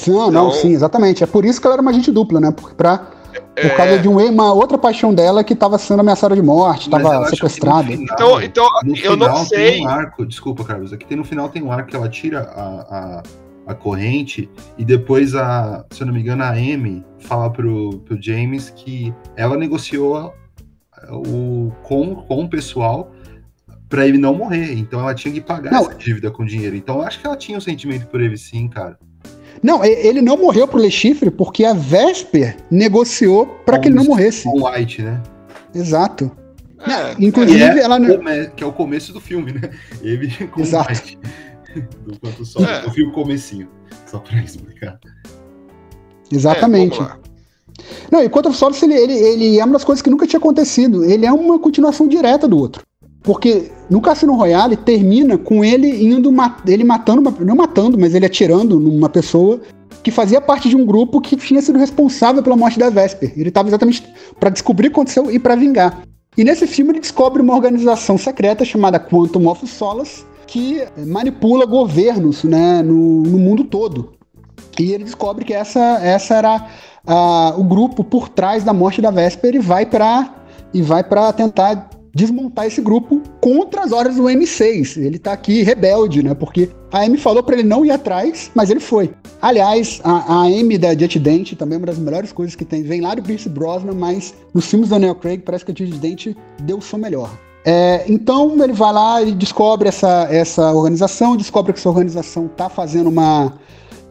Não, não, Então- sim, exatamente. É por isso que ela era uma agente dupla, né? Por, pra, por É, causa de um, uma outra paixão dela que tava sendo ameaçada de morte, Mas eu tava acho que no sequestrada. final- Então, então eu não final sei. Tem um arco, desculpa, Carlos, aqui tem no final tem um arco que ela tira a, a, a corrente e depois a, se eu não me engano, a Amy fala pro, pro James que ela negociou o, com, com o pessoal pra ele não morrer. Então ela tinha que pagar Não. essa dívida com dinheiro. Então eu acho que ela tinha um sentimento por ele sim, cara. Não, ele não morreu pro Le Chiffre porque a Vesper negociou pra que ele não morresse. Com o White, né? Exato. É, Inclusive, é, ela que é o começo do filme, né? Ele com Exato. o White. Do quanto sol, É. do filme comecinho. Só pra explicar. Exatamente. É. Não, e Quantum of Solace, ele, ele, ele é uma das coisas que nunca tinha acontecido. Ele é uma continuação direta do outro. Porque no Cassino Royale termina com ele indo, ele matando, uma, não matando, mas ele atirando numa pessoa que fazia parte de um grupo que tinha sido responsável pela morte da Vesper. Ele estava exatamente para descobrir o que aconteceu e para vingar. E nesse filme ele descobre uma organização secreta chamada Quantum of Solace, que eh, manipula governos né, no, no mundo todo. E ele descobre que essa, essa era o grupo por trás da morte da Vesper e vai para e vai para tentar desmontar esse grupo contra as ordens do M6. Ele tá aqui rebelde, né? Porque a Amy falou para ele não ir atrás, mas ele foi. Aliás, a, a Amy da Jet Dent também é uma das melhores coisas que tem. Vem lá do Pierce Brosnan, mas nos filmes do Daniel Craig parece que a Jet Dent deu o som melhor. É, então ele vai lá e descobre essa, essa organização, descobre que essa organização tá fazendo uma.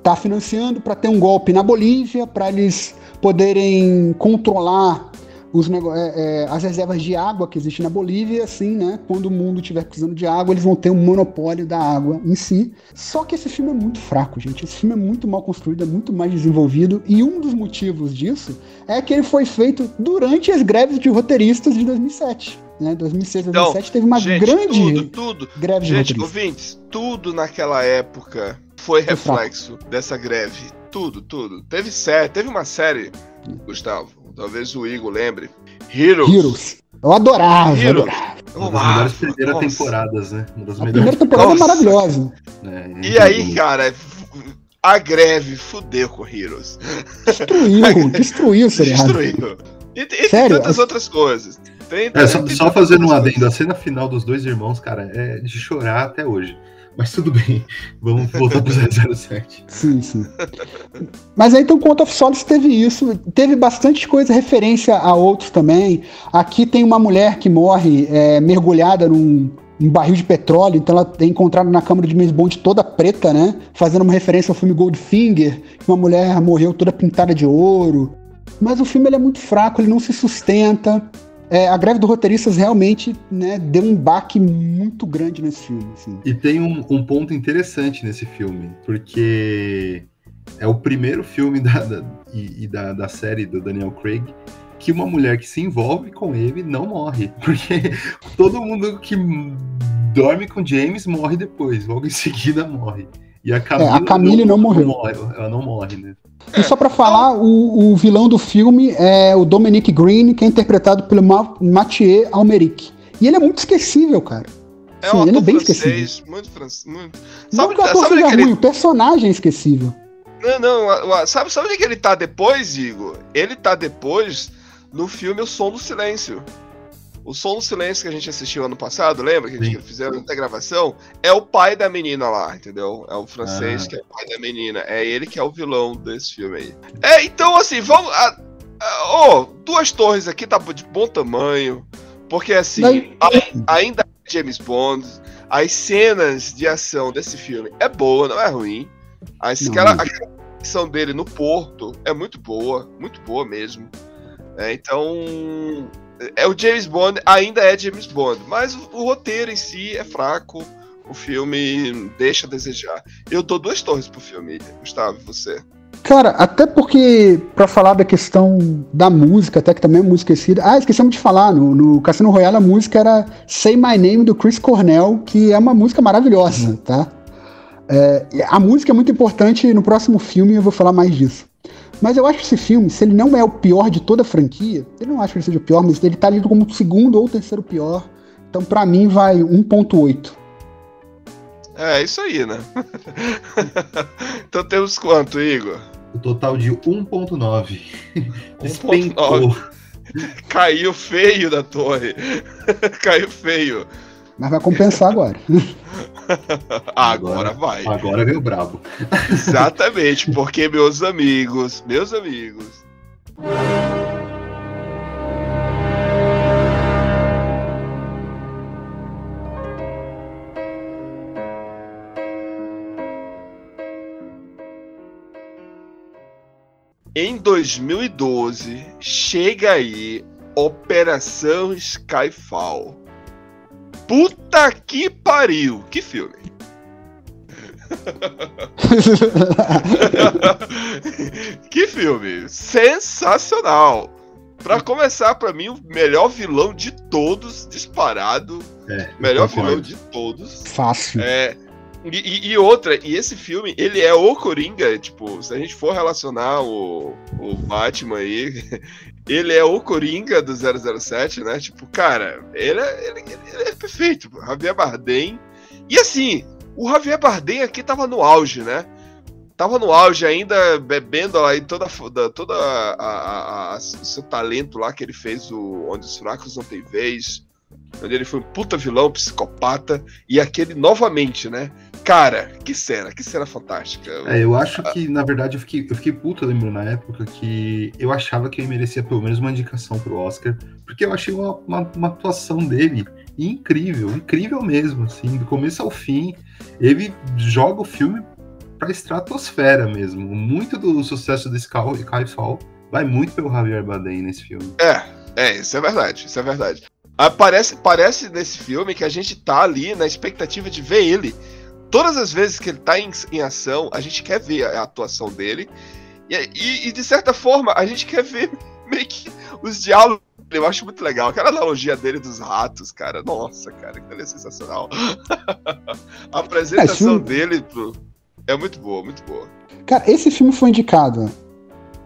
tá financiando para ter um golpe na Bolívia, para eles poderem controlar os é, é, as reservas de água que existem na Bolívia, assim, né? Quando o mundo estiver precisando de água, eles vão ter um monopólio da água em si. Só que esse filme é muito fraco, gente. Esse filme é muito mal construído, é muito mais desenvolvido. E um dos motivos disso é que ele foi feito durante as greves de roteiristas de 2007. Né? 2006, Então, 2007 teve uma gente, grande tudo, tudo. greve de Gente, roteiristas. ouvintes, tudo naquela época foi reflexo dessa greve. Tudo, tudo. Teve série, teve uma série, Gustavo, talvez o Igor lembre. Heroes. Heroes. Eu adorava, Heroes. adorava. Uma das melhores primeiras nossa. temporadas, né? Uma das A melhores. primeira temporada Nossa. é maravilhosa. né? E aí, cara, a greve fudeu com Heroes. Destruiu, destruiu o seriado. Destruiu. E, e Sério? tantas outras coisas. Tem, É, só, tem só fazendo um adendo, a cena final dos dois irmãos, cara, é de chorar até hoje. Mas tudo bem, vamos voltar pro 007. Sim, sim. Mas aí então Conta of Solace teve isso, teve bastante coisa, referência a outros também. Aqui tem uma mulher que morre é, mergulhada num, barril de petróleo, então ela é encontrada na câmara de James Bond toda preta, né? Fazendo uma referência ao filme Goldfinger, que uma mulher morreu toda pintada de ouro. Mas o filme é muito fraco, ele não se sustenta. É, a greve dos roteiristas realmente né, deu um baque muito grande nesse filme. Assim. E tem um, um ponto interessante nesse filme, porque é o primeiro filme da, da- e, e da, da série do Daniel Craig que uma mulher que se envolve com ele não morre. Porque todo mundo que dorme com James morre depois, logo em seguida morre. E a Camila, É, a Camille não morreu. morre, ela não morre, né? E só pra falar, o, o vilão do filme é o Dominic Green, que é interpretado pelo Ma Mathieu Almeric. E ele é muito esquecível, cara. É Sim, um ele é bem francês, muito francês. Muito... Não Sabe, que o ator sabe seja ruim, o personagem é esquecível. Não, não, sabe, sabe onde que ele tá depois, Igor? Ele tá depois no filme O Som do Silêncio. O Som do Silêncio que a gente assistiu ano passado, lembra? Que a gente Sim. fizeram até gravação, é o pai da menina lá, entendeu? É o francês Ah. que é o pai da menina. É ele que é o vilão desse filme aí. É, então assim, vamos. a- a- Ó, duas torres aqui tá de bom tamanho. Porque assim, a- ainda é James Bond. As cenas de ação desse filme é boa, não é ruim. As, Não. aquela, aquela ação dele no porto é muito boa, muito boa mesmo. É, então, é o James Bond, ainda é James Bond, mas o, o roteiro em si é fraco. O filme deixa a desejar. Eu dou duas torres pro filme, Gustavo, você. Cara, até porque, pra falar da questão da música, até que também é música esquecida. Ah, esquecemos de falar, no, no Cassino Royale a música era Say My Name do Chris Cornell, que é uma música maravilhosa, tá? É, a música é muito importante no próximo filme eu vou falar mais disso. Mas eu acho que esse filme, se ele não é o pior de toda a franquia, eu não acho que ele seja o pior, mas ele tá ali como o segundo ou terceiro pior. Então, pra mim, vai 1.8. É, isso aí, né? então temos quanto, Igor? O total de 1.9. 1.9. Despencou. Caiu feio da torre. Caiu feio. Mas vai compensar agora. Agora vai. Agora veio brabo. Exatamente, porque meus amigos, meus amigos. Em 2012, chega aí Operação Skyfall. Puta que pariu! Que filme! que filme! Sensacional! Pra começar, pra mim, o melhor vilão de todos, disparado. É, Melhor concordo. vilão de todos. Fácil. É. E, e- e outra, e esse filme, ele é o Coringa, tipo, se a gente for relacionar o, o Batman aí, ele é o Coringa do 007, né? Tipo, cara, ele é, ele, ele é perfeito. Javier Bardem. E assim, o Javier Bardem aqui tava no auge, né? Tava no auge ainda, bebendo lá em toda, toda a, a- a- o seu talento lá que ele fez o Onde os Fracos Não Tem Vez, onde ele foi um puta vilão, psicopata, e aquele novamente, né? Cara, que cena, que cena fantástica. É, eu acho que, na verdade, eu fiquei, eu fiquei puto, eu lembro, na época, que eu achava que ele merecia pelo menos uma indicação pro Oscar, porque eu achei uma, uma, uma atuação dele incrível, incrível mesmo, assim, do começo ao fim. Ele joga o filme pra estratosfera mesmo. Muito do sucesso do Sky- Skyfall vai muito pelo Javier Bardem nesse filme. É, é, isso é verdade, isso é verdade. Ah, parece, parece nesse filme que a gente tá ali na expectativa de ver ele. Todas as vezes que ele tá em, em ação, a gente quer ver a, a atuação dele. E, e- e, de certa forma, a gente quer ver meio que os diálogos. Eu acho muito legal. Aquela analogia dele dos ratos, cara. Nossa, cara, aquilo é sensacional. a apresentação É, dele pro. É muito boa, muito boa. Cara, esse filme foi indicado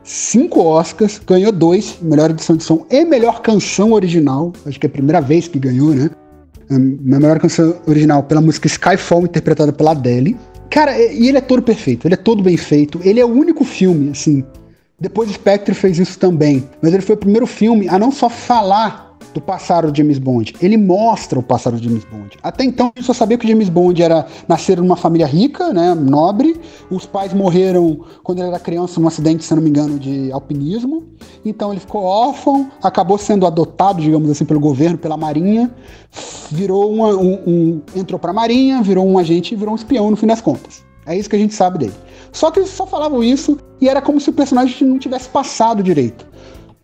cinco Oscars, ganhou dois, melhor edição de som e melhor canção original. Acho que é a primeira vez que ganhou, né? A melhor canção original pela música Skyfall, interpretada pela Adele. Cara, e ele é todo perfeito, ele é todo bem feito. Ele é o único filme, assim. Depois Spectre fez isso também. Mas ele foi o primeiro filme a não só falar do passado de James Bond. Ele mostra o passado de James Bond. Até então, eu só sabia que o James Bond era nascer numa família rica, né, nobre. Os pais morreram quando ele era criança num acidente, se não me engano, de alpinismo. Então ele ficou órfão, acabou sendo adotado, digamos assim, pelo governo, pela marinha. Virou uma, um, um entrou para a marinha, virou um agente virou um espião no fim das contas. É isso que a gente sabe dele. Só que eles só falavam isso e era como se o personagem não tivesse passado direito.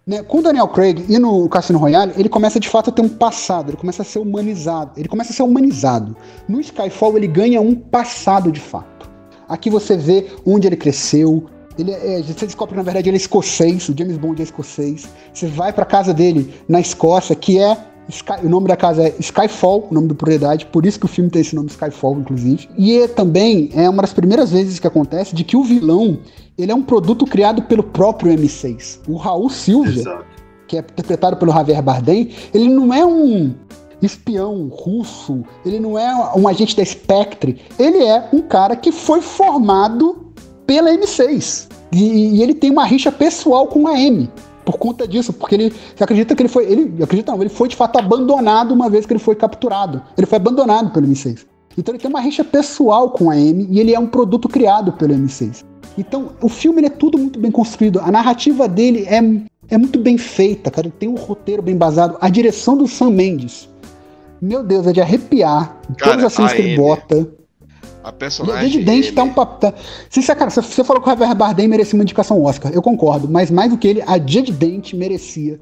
Né? Com o Daniel Craig e no Cassino Royale, ele começa de fato a ter um passado, ele começa a ser humanizado, ele começa a ser humanizado. No Skyfall ele ganha um passado de fato. Aqui você vê onde ele cresceu, ele é, você descobre na verdade ele é escocês, o James Bond é escocês. Você vai para casa dele na Escócia, que é Sky, o nome da casa é Skyfall, o nome da propriedade, por isso que o filme tem esse nome Skyfall, inclusive. E é, também é uma das primeiras vezes que acontece de que o vilão ele é um produto criado pelo próprio M6. O Raul Silva, Exato. que é interpretado pelo Javier Bardem, ele não é um espião russo, ele não é um agente da Spectre, ele é um cara que foi formado pela M6. E, e ele tem uma rixa pessoal com a M por conta disso, porque ele acredita que ele foi, ele acredita não, ele foi de fato abandonado uma vez que ele foi capturado. Ele foi abandonado pelo M6. Então ele tem uma rixa pessoal com a M e ele é um produto criado pelo M6. Então, o filme é tudo muito bem construído. A narrativa dele é, é muito bem feita, cara. Ele tem um roteiro bem basado. A direção do Sam Mendes, meu Deus, é de arrepiar. Cara, todas as cenas que ele bota. A personagem. Ele, dente tá um papo. Tá... Se, cara, você falou que o Javier Bardem merecia uma indicação Oscar. Eu concordo. Mas mais do que ele, a Dia de Dente merecia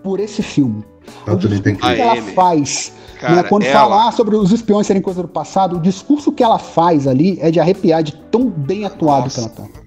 por esse filme. Eu o que, que ela faz Cara, né? Quando ela... falar sobre os espiões serem coisa do passado, o discurso que ela faz ali é de arrepiar, de tão bem atuado Nossa. que ela tá.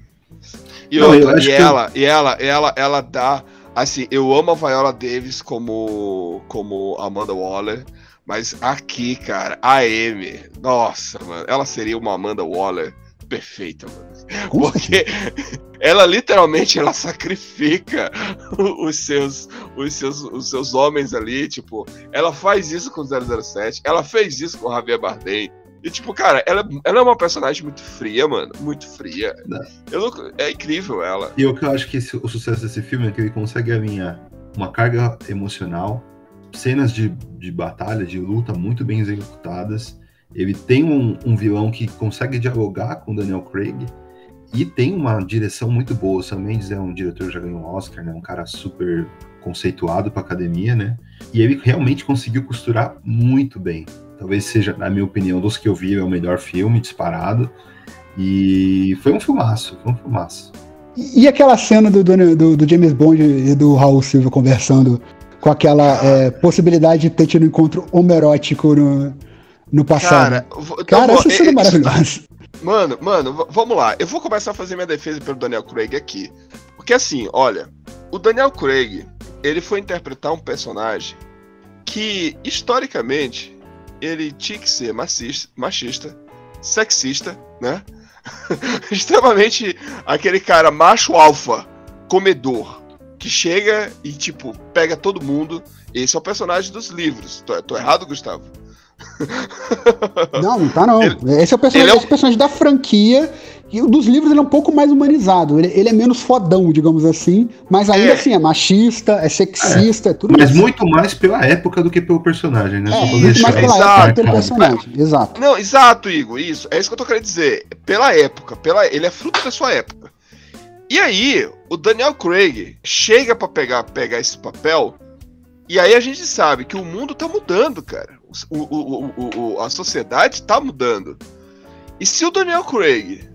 E, Não, outra, e ela, que... e ela, ela, ela dá. Assim, eu amo a Viola Davis como, como Amanda Waller. Mas aqui, cara, a Amy, nossa, mano, ela seria uma Amanda Waller perfeita, mano. Porque ela literalmente ela sacrifica os seus, os seus, os seus homens ali, tipo, ela faz isso com 007, ela fez isso com Javier Bardem. E, tipo, cara, ela, ela é uma personagem muito fria, mano. Muito fria. Eu, é incrível ela. E o que eu acho que esse, o sucesso desse filme é que ele consegue alinhar uma carga emocional, cenas de, de batalha, de luta muito bem executadas. Ele tem um, um vilão que consegue dialogar com Daniel Craig e tem uma direção muito boa. O Sam Mendes é um diretor que já ganhou um Oscar, né? Um cara super conceituado para academia, né? E ele realmente conseguiu costurar muito bem. Talvez seja, na minha opinião, dos que eu vi, é o melhor filme disparado. E foi um filmaço, foi um filmaço. E, aquela cena do, do, do, James Bond e do Raul Silva conversando com aquela é, possibilidade de ter tido um encontro homerótico no, no passado. Cara, Cara essa cena é maravilhosa. Mano, mano, vamos lá. Eu vou começar a fazer minha defesa pelo Daniel Craig aqui. Porque assim, olha, o Daniel Craig, ele foi interpretar um personagem que, historicamente, ele tinha que ser machista, machista sexista, né? Extremamente aquele cara macho alfa, comedor, que chega e, tipo, pega todo mundo. Esse é o personagem dos livros. Tô, tô errado, Gustavo? Não, não tá não. Ele, esse é o personagem, é o... personagem da franquia. E o dos livros ele é um pouco mais humanizado. Ele, ele é menos fodão, digamos assim. Mas ainda é. assim, é machista, é sexista, é, é tudo Mas assim. muito mais pela época do que pelo personagem, né? É, muito mais pela exato. época pelo personagem. Exato. Não, exato, Igor. Isso. É isso que eu tô querendo dizer. Pela época. Pela, ele é fruto da sua época. E aí, o Daniel Craig chega para pegar, pegar esse papel. E aí a gente sabe que o mundo tá mudando, cara o, o, o, a sociedade está mudando. E se o Daniel Craig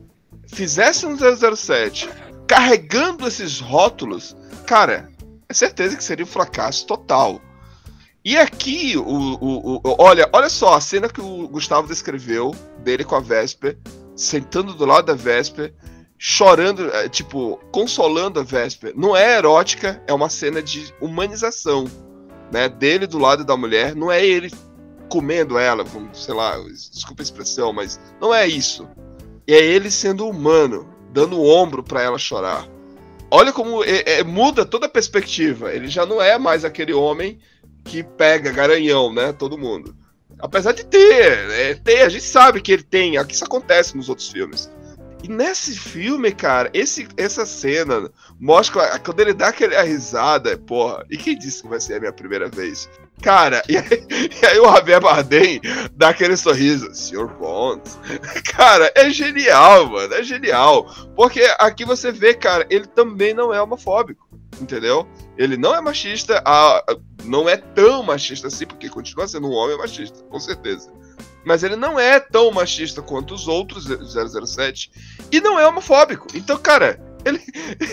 fizesse um 007 carregando esses rótulos, cara, é certeza que seria um fracasso total. E aqui, o, o, o, olha, olha só a cena que o Gustavo descreveu dele com a Vesper, sentando do lado da Vesper, chorando, é, tipo, consolando a Vesper. Não é erótica, é uma cena de humanização, né? Dele do lado da mulher, não é ele comendo ela, sei lá, desculpa a expressão, mas não é isso. É ele sendo humano, dando o ombro para ela chorar. Olha como é, é, muda toda a perspectiva. Ele já não é mais aquele homem que pega garanhão, né? Todo mundo. Apesar de ter, é, ter, a gente sabe que ele tem, aqui isso acontece nos outros filmes. E nesse filme, cara, esse, essa cena mostra quando ele dá aquela risada, porra, e quem disse que vai ser a minha primeira vez? Cara, e aí, e aí o Javier Bardem dá aquele sorriso, Sr. Bond. Cara, é genial, mano, é genial. Porque aqui você vê, cara, ele também não é homofóbico, entendeu? Ele não é machista, não é tão machista assim, porque continua sendo um homem machista, com certeza. Mas ele não é tão machista quanto os outros 007 e não é homofóbico. Então, cara, ele,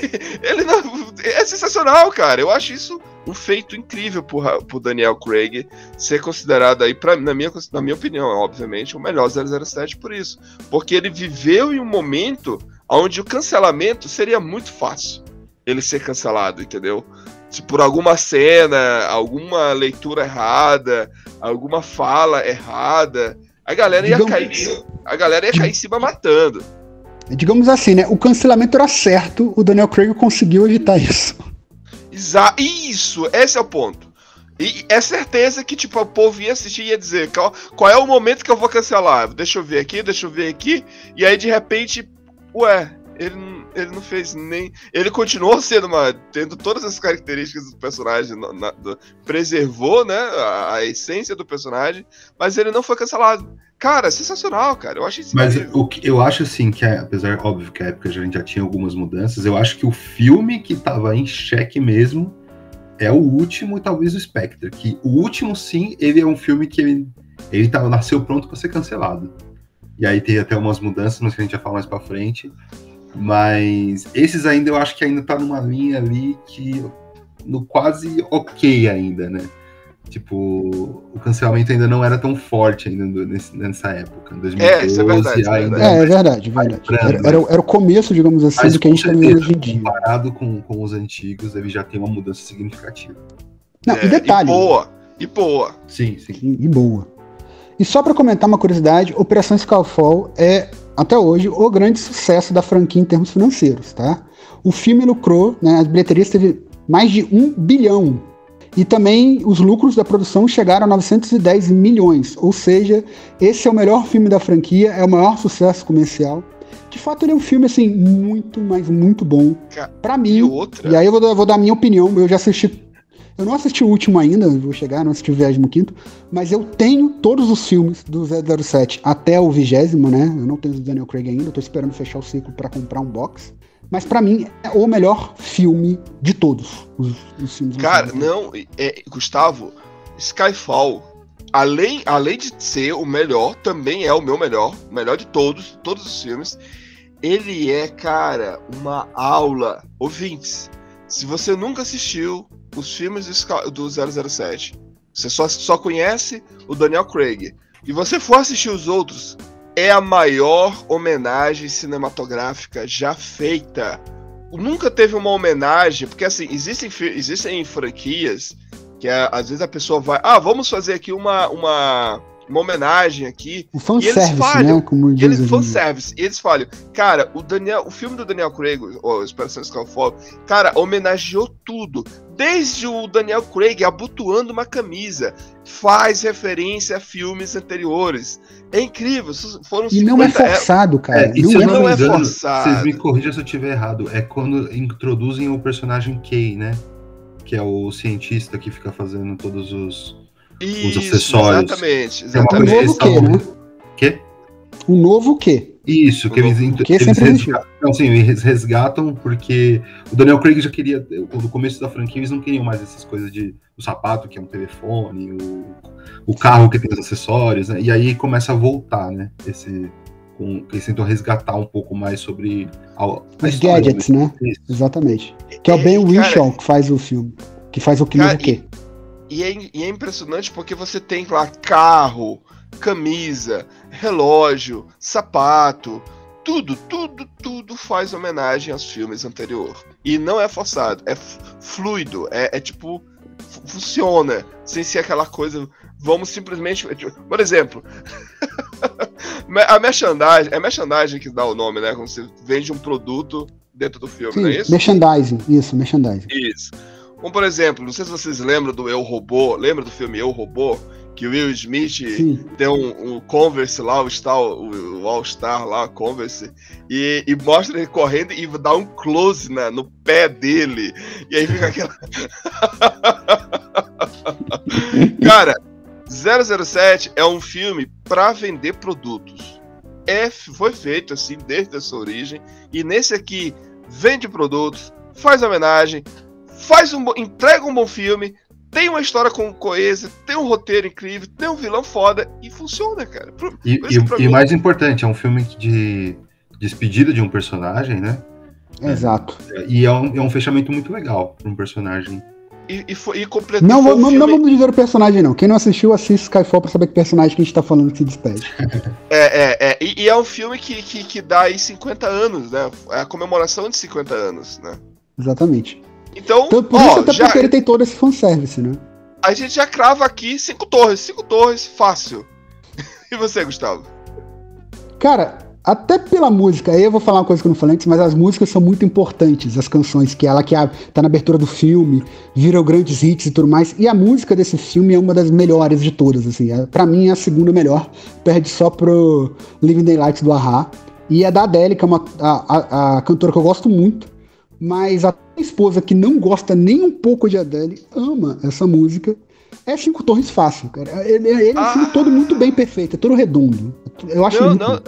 ele não, é sensacional, cara. Eu acho isso um feito incrível por, por Daniel Craig ser considerado aí, pra, na, minha, na minha opinião, obviamente, o melhor 007 por isso. Porque ele viveu em um momento onde o cancelamento seria muito fácil ele ser cancelado, entendeu? Se por alguma cena, alguma leitura errada, alguma fala errada, a galera ia Digamos... cair, a galera ia cair em cima matando. Digamos assim, né? O cancelamento era certo, o Daniel Craig conseguiu evitar isso. Exa isso, esse é o ponto. E é certeza que, tipo, o povo ia assistir e ia dizer qual, qual é o momento que eu vou cancelar. Deixa eu ver aqui, deixa eu ver aqui. E aí, de repente, ué, ele, ele não fez nem. Ele continuou sendo uma. tendo todas as características do personagem, na, na, do, preservou, né, a, a, essência do personagem, mas ele não foi cancelado. Cara, sensacional, cara. Eu acho isso Mas o que, eu acho assim que, é, apesar, óbvio que a época a gente já tinha algumas mudanças, eu acho que o filme que tava em xeque mesmo é o último e talvez o Spectre. Que o último, sim, ele é um filme que ele, ele tava, nasceu pronto para ser cancelado. E aí tem até umas mudanças, mas que a gente vai falar mais pra frente. Mas esses ainda eu acho que ainda tá numa linha ali que no quase ok ainda, né? Tipo, o cancelamento ainda não era tão forte ainda nesse, nessa época. Em 2012, é, isso é verdade. Ainda é, é verdade, verdade. Era, era, era, o começo, digamos assim, do que a gente tem hoje em dia. Comparado com, com os antigos, ele já tem uma mudança significativa. Não, é, e detalhe. E boa, e boa. Sim, sim. E, e boa. E só para comentar uma curiosidade, Operação Skyfall é até hoje, o grande sucesso da franquia em termos financeiros, tá? O filme lucrou, né, as bilheterias teve mais de um bilhão. E também os lucros da produção chegaram a 910 milhões. Ou seja, esse é o melhor filme da franquia, é o maior sucesso comercial. De fato, ele é um filme, assim, muito, mas muito bom. para mim. E, outra... e aí eu vou, vou dar a minha opinião. Eu já assisti eu não assisti o último ainda, vou chegar, não assisti o 25, mas eu tenho todos os filmes do 007 até o vigésimo, né? Eu não tenho o Daniel Craig ainda, tô esperando fechar o ciclo para comprar um box. Mas para mim é o melhor filme de todos os, os filmes. Cara, não, é, Gustavo, Skyfall, além, além de ser o melhor, também é o meu melhor, o melhor de todos, todos os filmes. Ele é, cara, uma aula. Ouvintes, se você nunca assistiu os filmes do 007, você só, só conhece o Daniel Craig, e você for assistir os outros, é a maior homenagem cinematográfica já feita. Nunca teve uma homenagem, porque assim, existem, existem franquias que é, às vezes a pessoa vai, ah, vamos fazer aqui uma, uma uma homenagem aqui. O fanservice, né? Como diz eles, fanservice. E eles falam, cara, o Daniel, o filme do Daniel Craig, o Operação Skyfall, cara, homenageou tudo. Desde o Daniel Craig abotoando uma camisa, faz referência a filmes anteriores. É incrível, foram E não é forçado, cara. É, e não, é, não é engano, forçado. Vocês me corrijam se eu estiver errado. É quando introduzem o personagem Kay, né? Que é o cientista que fica fazendo todos os isso, os acessórios. Exatamente, exatamente. Um novo quê, né? Quê? Um novo quê? Isso, que eles, que eles resgatam, não, sim, eles resgatam porque o Daniel Craig já queria, no começo da franquia, eles não queriam mais essas coisas de o sapato, que é um telefone, o, o carro que tem os acessórios, né? E aí começa a voltar, né? Esse, com, eles tentam resgatar um pouco mais sobre a, a os história, gadgets, né? né? Exatamente. Que é o Ben Whishaw que faz o filme. Que faz o que cara, o quê? E é, e é impressionante porque você tem lá carro, camisa, relógio, sapato, tudo, tudo, tudo faz homenagem aos filmes anteriores. E não é forçado, é fluido, é, é tipo. Funciona, sem ser aquela coisa. Vamos simplesmente. Tipo, por exemplo, A merchandising, é merchandising que dá o nome, né? Quando você vende um produto dentro do filme, não é Sim, isso? merchandising, isso, merchandising. Isso. Como, por exemplo, não sei se vocês lembram do Eu Robô, lembra do filme Eu Robô? Que o Will Smith Sim. tem um, um Converse lá, o, Star, o, o All Star lá, Converse, e, e mostra ele correndo e dá um close na, no pé dele. E aí fica aquela. Cara, 007 é um filme pra vender produtos. É, foi feito assim desde a sua origem. E nesse aqui, vende produtos, faz homenagem, faz um, entrega um bom filme, tem uma história com coesa, tem um roteiro incrível, tem um vilão foda e funciona, cara. E, por que pra e, e mim- o mais importante, é um filme de despedida de um personagem, né? Exato. E é um, é um fechamento muito legal pra um personagem. E, e, foi, e completou Não, não, filme- vamos dizer o personagem, não. Quem não assistiu, assiste Skyfall pra saber que personagem que a gente tá falando que se despede. É, é, é. E, e é um filme que, que, que dá aí 50 anos, né? É a comemoração de 50 anos, né? Exatamente. Então, Então, por ó, isso, até já, porque ele tem todo esse fanservice, né? a gente já crava aqui cinco torres, cinco torres, fácil. E você, Gustavo? Cara, até pela música, aí eu vou falar uma coisa que eu não falei antes, mas as músicas são muito importantes, as canções, que ela que a- tá na abertura do filme, viram grandes hits e tudo mais. E a música desse filme é uma das melhores de todas, assim. É, pra mim é a segunda melhor, perde só pro Living Daylights do Ahá. E é da Adele, que é uma, a, a- a cantora que eu gosto muito, mas a esposa que não gosta nem um pouco de Adele ama essa música. É Cinco Torres fácil, cara. Ele, ele é um Ah. filme todo muito bem perfeito, é todo redondo. Eu acho Não, não.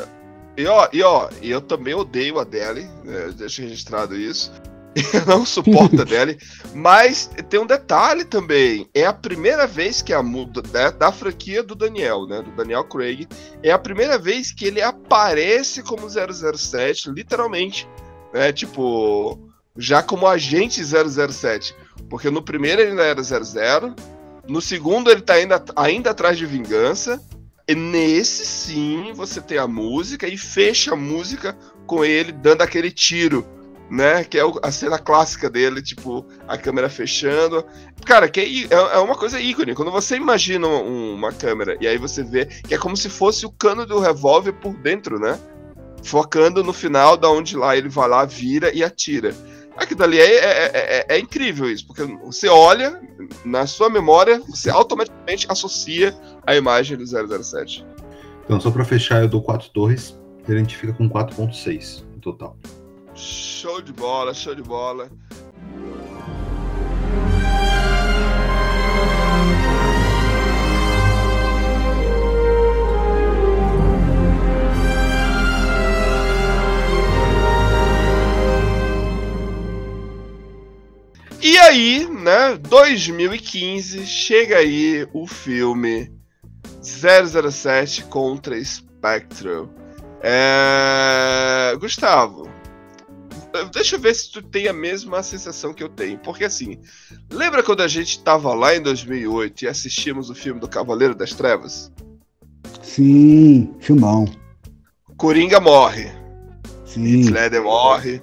E ó, e ó, eu também odeio a Adele, né, deixa registrado isso. Eu não suporto a Adele, mas tem um detalhe também. É a primeira vez que a muda da, da franquia do Daniel, né, do Daniel Craig, é a primeira vez que ele aparece como 007, literalmente, né, tipo, já como agente 007, porque no primeiro ele ainda era 00, no segundo ele tá ainda, ainda atrás de vingança, e nesse sim você tem a música e fecha a música com ele dando aquele tiro, né? Que é a cena clássica dele, tipo, a câmera fechando. Cara, que é, é- é uma coisa ícone. Quando você imagina um- uma câmera e aí você vê que é como se fosse o cano do revólver por dentro, né? Focando no final, da onde lá ele vai lá, vira e atira. Aquilo dali é, é- é- é incrível isso, porque você olha na sua memória, você automaticamente associa a imagem do 007. Então, só pra fechar, eu dou 4 torres, e a gente fica com 4.6 no total. Show de bola, show de bola. E aí, né, 2015, chega aí o filme 007 contra Spectre. É... Gustavo, deixa eu ver se tu tem a mesma sensação que eu tenho. Porque assim, lembra quando a gente tava lá em 2008 e assistimos o filme do Cavaleiro das Trevas? Sim, filmão. Coringa morre, Sim. Ledger morre.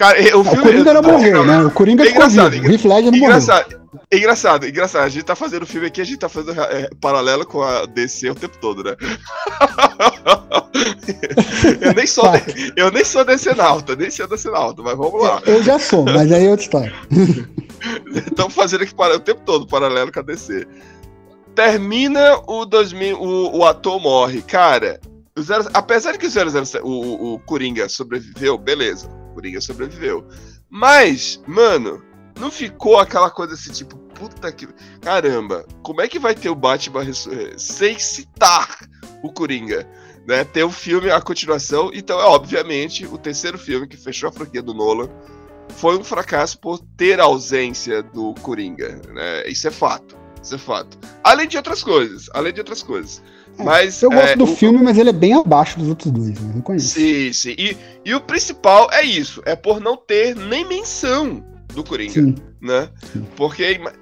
Cara, o filme... Coringa não morreu, né? O Coringa É ficou engraçado, vivo. O Heath Ledger não morreu. Engraçado, engraçado, engraçado. A gente tá fazendo o filme aqui, a gente tá fazendo é, paralelo com a DC o tempo todo, né? eu, nem sou, de- eu nem sou decenalta, nem sou decenalta, mas vamos lá. Eu já sou, mas aí é outra história. Estamos fazendo aqui para- o tempo todo paralelo com a DC. Termina o 2000, o, o ator morre. Cara, o zero- apesar de que o, 007, o, o, o Coringa sobreviveu, beleza. Coringa sobreviveu. Mas, mano, não ficou aquela coisa assim, tipo, puta que. Caramba, como é que vai ter o Batman Ressu- sem citar o Coringa? Né? Ter o filme, a continuação. Então, é obviamente, o terceiro filme que fechou a franquia do Nolan foi um fracasso por ter a ausência do Coringa. Né? Isso é fato. Isso é fato. Além de outras coisas. Além de outras coisas. É, Mas. Eu gosto é, do o- filme, mas ele é bem abaixo dos outros dois, né? Eu conheço. Sim, sim. E, e o principal é isso: é por não ter nem menção do Coringa. Sim. Né? Sim. Porque ima-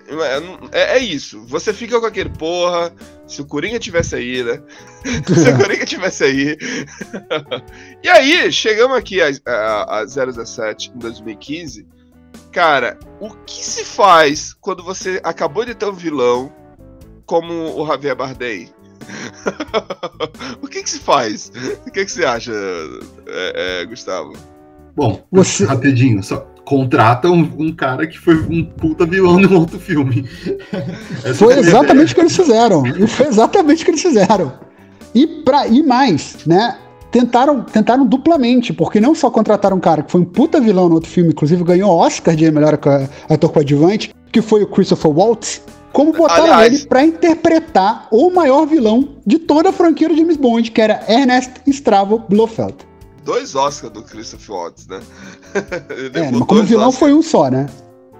é, é isso. Você fica com aquele porra. Se o Coringa tivesse aí, né? Se o Coringa tivesse aí. e aí, chegamos aqui a, a, a 017 em 2015. Cara, o que se faz quando você acabou de ter um vilão como o Javier Bardem? o que, que se faz? O que, que você acha, é, é, Gustavo? Bom, Você- rapidinho, só contrata um, um cara que foi um puta vilão num outro filme. Essa Foi é exatamente o que eles fizeram. E foi exatamente o que eles fizeram. E, pra, e mais, né? Tentaram, tentaram duplamente, porque não só contrataram um cara que foi um puta vilão no outro filme, inclusive ganhou Oscar de melhor ator coadjuvante, que foi o Christopher Waltz, como botaram Aliás- ele pra interpretar o maior vilão de toda a franquia do James Bond, que era Ernest Stravo Blofeld. Dois Oscars do Christopher Waltz, né? É, mas como vilão Oscars. foi um só, né?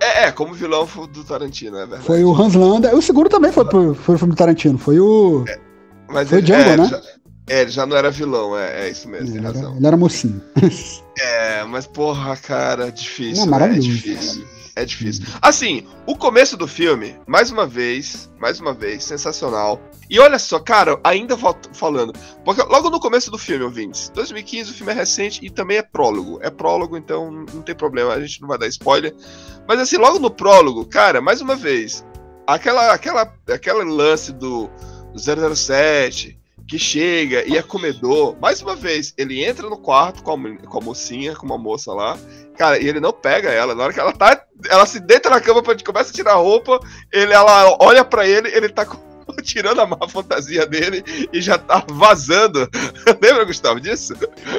É, é, como vilão foi do Tarantino, é verdade. Foi o Hans Landa. O segundo também foi pro, foi pro filme do Tarantino. Foi o. Mas foi ele, Django, é, né? Já, é, ele já não era vilão, é, é isso mesmo, tem ele, era, razão. ele era mocinho. É, mas porra, cara, difícil. Não, né? É difícil. É difícil. Assim, o começo do filme, mais uma vez, mais uma vez, sensacional. E olha só, cara, ainda falando, porque logo no começo do filme, ouvintes, 2015, o filme é recente e também é prólogo. É prólogo, então não tem problema, a gente não vai dar spoiler. Mas assim, logo no prólogo, cara, mais uma vez, aquela aquela aquele lance do 007 que chega e é comedor, mais uma vez, ele entra no quarto com a, com a mocinha, com uma moça lá, cara, e ele não pega ela. Na hora que ela tá. Ela se deita na cama, pra- começa a tirar a roupa, ele, ela olha pra ele, ele tá com- tirando a má fantasia dele e já tá vazando. Lembra, Gustavo, disso?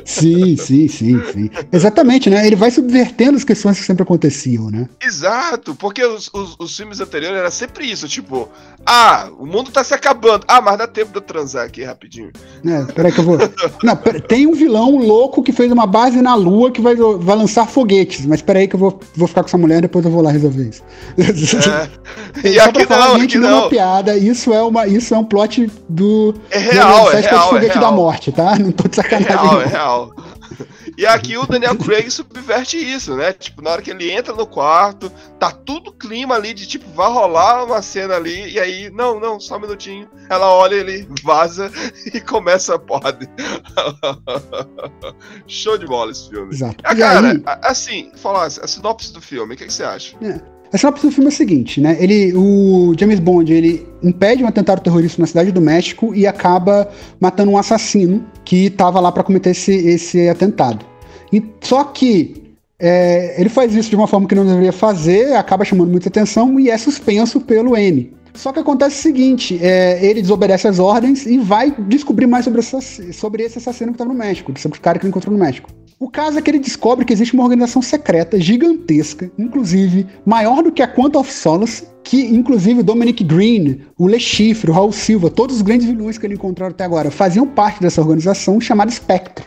Sim, sim, sim, sim. Exatamente, né? Ele vai subvertendo as questões que sempre aconteciam, né? Exato, porque os, os, os filmes anteriores era sempre isso, tipo, ah, o mundo tá se acabando. Ah, mas dá tempo de eu transar aqui rapidinho. É, peraí que eu vou. Não, pera- tem um vilão louco que fez uma base na Lua que vai, vai lançar foguetes, mas peraí que eu vou, vou ficar com essa mulher e depois eu vou lá resolver isso. É. E Só aqui pra falar, não, gente, aqui não é uma piada, isso é, uma, isso é um plot do. É real, é 07 com real, é foguete da real. morte, tá? Não tô de É sacanagem. real, não. é real. E aqui o Daniel Craig subverte isso, né? Tipo, na hora que ele entra no quarto, tá tudo clima ali de tipo, vai rolar uma cena ali, e aí, não, não, só um minutinho. Ela olha, ele vaza e começa a porra. Show de bola esse filme. Exato. Ah, cara, aí, assim, falar a sinopse do filme, o que, que você acha? A sinopse do filme é o seguinte, né? Ele, o James Bond, ele impede um atentado terrorista na cidade do México e acaba matando um assassino que estava lá para cometer esse, esse atentado. E, só que é, ele faz isso de uma forma que não deveria fazer, acaba chamando muita atenção e é suspenso pelo M. Só que acontece o seguinte, é, ele desobedece as ordens e vai descobrir mais sobre, esse sobre esse assassino que estava no México, sobre o cara que ele encontrou no México. O caso é que ele descobre que existe uma organização secreta, gigantesca, inclusive maior do que a Quantum of Solace, que inclusive Dominic Green, o Le Chiffre, o Raul Silva, todos os grandes vilões que ele encontrou até agora faziam parte dessa organização chamada Spectre.